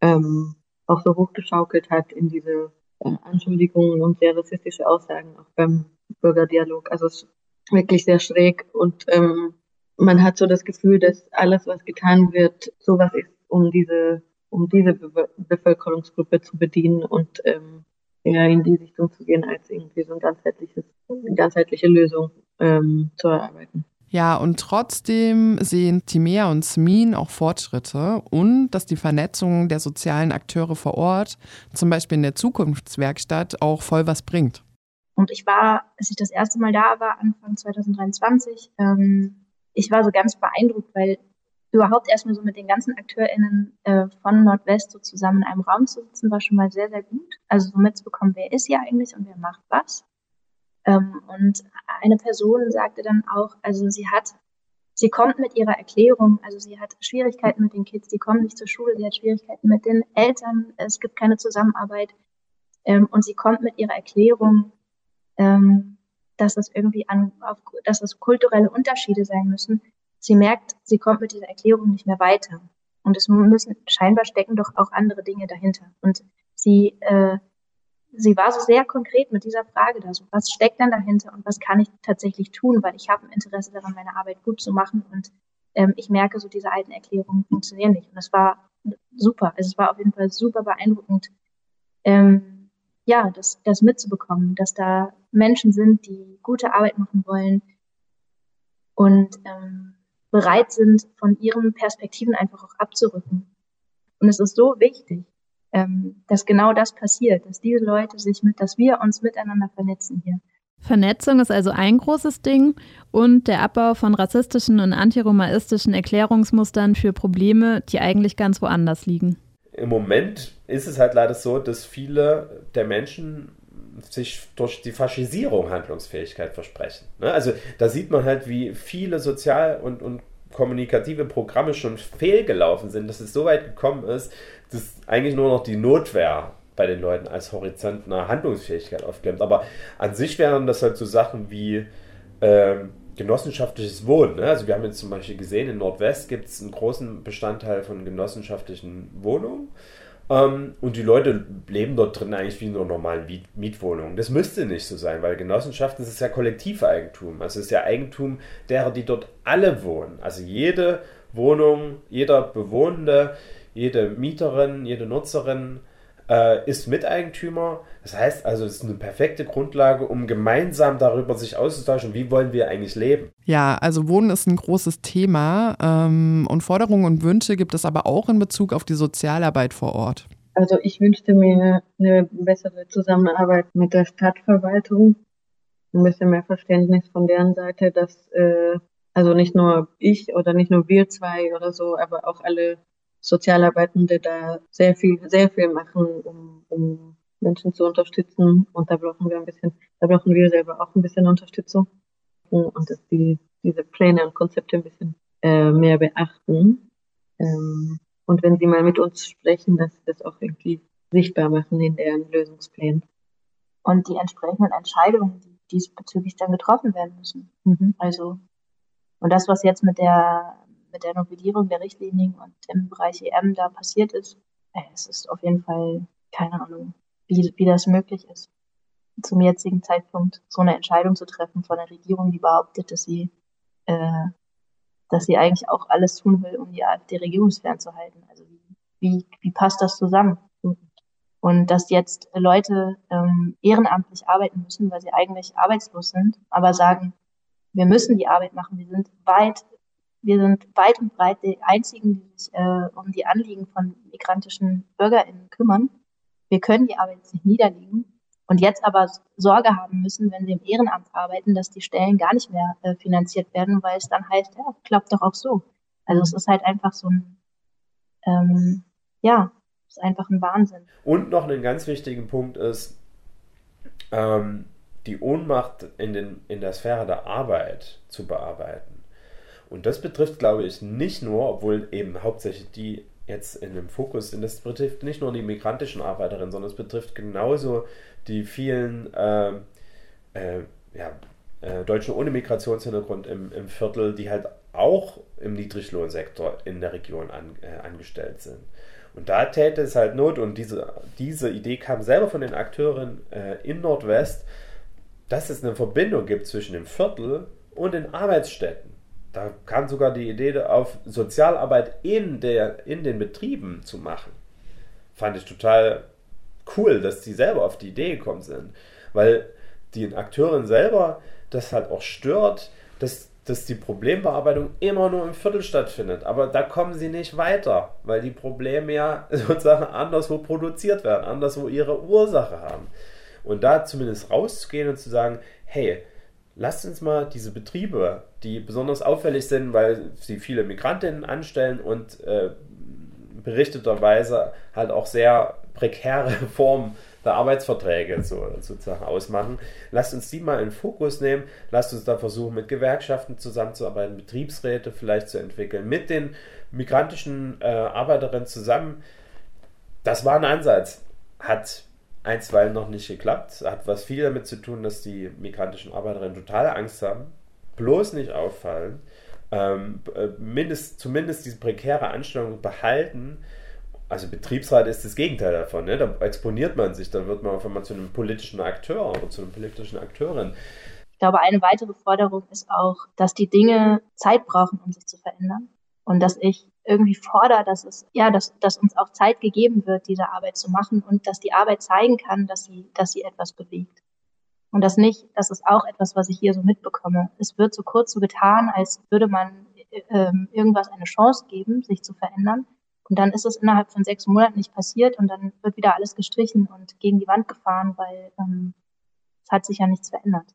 ähm, auch so hochgeschaukelt hat in diese äh, Anschuldigungen und sehr rassistische Aussagen auch beim Bürgerdialog. Also es wirklich sehr schräg und ähm, man hat so das Gefühl, dass alles, was getan wird, sowas ist, um diese, um diese Be Bevölkerungsgruppe zu bedienen und ähm, eher in die Richtung zu gehen, als irgendwie so ein ganzheitliches, eine ganzheitliche Lösung ähm, zu erarbeiten. Ja, und trotzdem sehen Timea und Smin auch Fortschritte und dass die Vernetzung der sozialen Akteure vor Ort, zum Beispiel in der Zukunftswerkstatt, auch voll was bringt. Und ich war, als ich das erste Mal da war, Anfang 2023, ähm, ich war so ganz beeindruckt, weil überhaupt erstmal so mit den ganzen AkteurInnen äh, von Nordwest so zusammen in einem Raum zu sitzen, war schon mal sehr, sehr gut. Also so mitzubekommen, wer ist hier eigentlich und wer macht was. Ähm, und eine Person sagte dann auch, also sie hat, sie kommt mit ihrer Erklärung, also sie hat Schwierigkeiten mit den Kids, die kommen nicht zur Schule, sie hat Schwierigkeiten mit den Eltern, es gibt keine Zusammenarbeit. Ähm, und sie kommt mit ihrer Erklärung ähm, dass es irgendwie an, auf, dass es kulturelle Unterschiede sein müssen. Sie merkt, sie kommt mit dieser Erklärung nicht mehr weiter. Und es müssen scheinbar stecken doch auch andere Dinge dahinter. Und sie, äh, sie war so sehr konkret mit dieser Frage da, so was steckt denn dahinter und was kann ich tatsächlich tun, weil ich habe ein Interesse daran, meine Arbeit gut zu machen und ähm, ich merke, so diese alten Erklärungen funktionieren nicht. Und es war super. Also es war auf jeden Fall super beeindruckend. Ähm, ja, das, das mitzubekommen, dass da Menschen sind, die gute Arbeit machen wollen und ähm, bereit sind, von ihren Perspektiven einfach auch abzurücken. Und es ist so wichtig, ähm, dass genau das passiert, dass diese Leute sich mit, dass wir uns miteinander vernetzen hier. Vernetzung ist also ein großes Ding und der Abbau von rassistischen und antiromaistischen Erklärungsmustern für Probleme, die eigentlich ganz woanders liegen im Moment ist es halt leider so, dass viele der Menschen sich durch die Faschisierung Handlungsfähigkeit versprechen. Ne? Also da sieht man halt, wie viele sozial- und, und kommunikative Programme schon fehlgelaufen sind, dass es so weit gekommen ist, dass eigentlich nur noch die Notwehr bei den Leuten als Horizont einer Handlungsfähigkeit aufklemmt. Aber an sich wären das halt so Sachen wie ähm, genossenschaftliches Wohnen. Ne? Also wir haben jetzt zum Beispiel gesehen, in Nordwest gibt es einen großen Bestandteil von genossenschaftlichen Wohnungen. Ähm, und die Leute leben dort drin eigentlich wie in einer normalen Mietwohnung. Das müsste nicht so sein, weil Genossenschaften ist ja Kollektiveigentum. Also es ist ja Eigentum derer, die dort alle wohnen. Also jede Wohnung, jeder Bewohnende, jede Mieterin, jede Nutzerin äh, ist Miteigentümer. Das heißt also, es ist eine perfekte Grundlage, um gemeinsam darüber sich auszutauschen, wie wollen wir eigentlich leben. Ja, also Wohnen ist ein großes Thema ähm, und Forderungen und Wünsche gibt es aber auch in Bezug auf die Sozialarbeit vor Ort. Also ich wünschte mir eine bessere Zusammenarbeit mit der Stadtverwaltung, ein bisschen mehr Verständnis von deren Seite, dass äh, also nicht nur ich oder nicht nur wir zwei oder so, aber auch alle Sozialarbeitende da sehr viel, sehr viel machen, um, um Menschen zu unterstützen. Und da brauchen wir ein bisschen, da brauchen wir selber auch ein bisschen Unterstützung. Und dass die diese Pläne und Konzepte ein bisschen äh, mehr beachten. Ähm, und wenn sie mal mit uns sprechen, dass sie das auch irgendwie sichtbar machen in deren Lösungsplänen. Und die entsprechenden Entscheidungen, die diesbezüglich dann getroffen werden müssen. Mhm. Also, und das, was jetzt mit der mit der Novellierung der Richtlinien und im Bereich EM da passiert ist, äh, es ist auf jeden Fall keine Ahnung, wie, wie das möglich ist, zum jetzigen Zeitpunkt so eine Entscheidung zu treffen von der Regierung, die behauptet, dass sie, äh, dass sie eigentlich auch alles tun will, um die AfD regierungsfern zu halten. Also wie, wie, passt das zusammen? Und dass jetzt Leute ähm, ehrenamtlich arbeiten müssen, weil sie eigentlich arbeitslos sind, aber sagen, wir müssen die Arbeit machen. Wir sind weit wir sind weit und breit die Einzigen, die sich äh, um die Anliegen von migrantischen BürgerInnen kümmern. Wir können die Arbeit nicht niederlegen und jetzt aber Sorge haben müssen, wenn sie im Ehrenamt arbeiten, dass die Stellen gar nicht mehr äh, finanziert werden, weil es dann heißt, ja, klappt doch auch so. Also es ist halt einfach so ein, ähm, ja, es ist einfach ein Wahnsinn. Und noch einen ganz wichtigen Punkt ist, ähm, die Ohnmacht in, den, in der Sphäre der Arbeit zu bearbeiten. Und das betrifft, glaube ich, nicht nur, obwohl eben hauptsächlich die jetzt in dem Fokus sind, das betrifft nicht nur die migrantischen Arbeiterinnen, sondern es betrifft genauso die vielen äh, äh, ja, äh, Deutschen ohne Migrationshintergrund im, im Viertel, die halt auch im Niedriglohnsektor in der Region an, äh, angestellt sind. Und da täte es halt Not, und diese, diese Idee kam selber von den Akteuren äh, in Nordwest, dass es eine Verbindung gibt zwischen dem Viertel und den Arbeitsstätten. Da kam sogar die Idee auf, Sozialarbeit in, der, in den Betrieben zu machen. Fand ich total cool, dass die selber auf die Idee gekommen sind. Weil die Akteurin selber das halt auch stört, dass, dass die Problembearbeitung immer nur im Viertel stattfindet. Aber da kommen sie nicht weiter, weil die Probleme ja sozusagen anderswo produziert werden, anderswo ihre Ursache haben. Und da zumindest rauszugehen und zu sagen, hey, lasst uns mal diese Betriebe, die besonders auffällig sind, weil sie viele Migrantinnen anstellen und äh, berichteterweise halt auch sehr prekäre Formen der Arbeitsverträge so, sozusagen ausmachen. Lasst uns die mal in Fokus nehmen. Lasst uns da versuchen, mit Gewerkschaften zusammenzuarbeiten, Betriebsräte vielleicht zu entwickeln, mit den migrantischen äh, Arbeiterinnen zusammen. Das war ein Ansatz. Hat einstweilen noch nicht geklappt. Hat was viel damit zu tun, dass die migrantischen Arbeiterinnen total Angst haben, bloß nicht auffallen, ähm, äh, mindest, zumindest diese prekäre Anstellung behalten. Also Betriebsrat ist das Gegenteil davon. Ne? Da exponiert man sich, dann wird man auf einmal zu einem politischen Akteur oder zu einer politischen Akteurin. Ich glaube, eine weitere Forderung ist auch, dass die Dinge Zeit brauchen, um sich zu verändern. Und dass ich irgendwie fordere, dass es, ja, dass, dass uns auch Zeit gegeben wird, diese Arbeit zu machen und dass die Arbeit zeigen kann, dass sie, dass sie etwas bewegt. Und das nicht, das ist auch etwas, was ich hier so mitbekomme. Es wird so kurz so getan, als würde man äh, irgendwas eine Chance geben, sich zu verändern. Und dann ist es innerhalb von sechs Monaten nicht passiert und dann wird wieder alles gestrichen und gegen die Wand gefahren, weil ähm, es hat sich ja nichts verändert.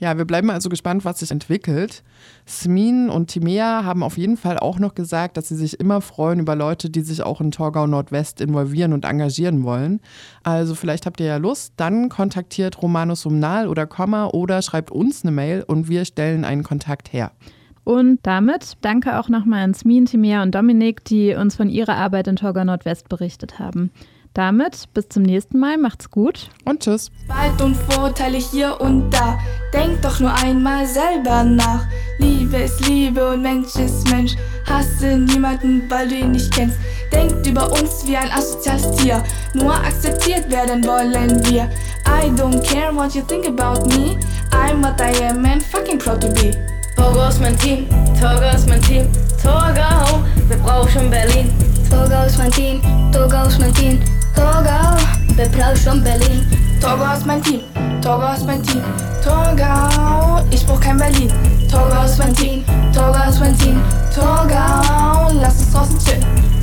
Ja, wir bleiben also gespannt, was sich entwickelt. Smin und Timea haben auf jeden Fall auch noch gesagt, dass sie sich immer freuen über Leute, die sich auch in Torgau Nordwest involvieren und engagieren wollen. Also vielleicht habt ihr ja Lust, dann kontaktiert Romanus Sumnal oder Komma oder schreibt uns eine Mail und wir stellen einen Kontakt her. Und damit danke auch nochmal an Smin, Timea und Dominik, die uns von ihrer Arbeit in Torgau Nordwest berichtet haben. Damit bis zum nächsten Mal, macht's gut und tschüss. Spalt und Vorteile hier und da. Denk doch nur einmal selber nach. Liebe ist Liebe und Mensch ist Mensch. Hasse niemanden, weil du ihn nicht kennst. Denkt über uns wie ein asoziales Tier. Nur akzeptiert werden wollen wir. I don't care what you think about me. I'm what I am and fucking proud to be. Togo ist mein Team, Togo ist mein Team, Togo, wir brauchen Berlin. Togo ist mein Team, Togo ist mein Team, Togo, wir brauchen Berlin. Togo ist mein Team, Togo ist mein Team, Togo, ich brauch kein Berlin. Togo ist mein Team, Togo ist mein Team, Togo, lass uns draußen chillen.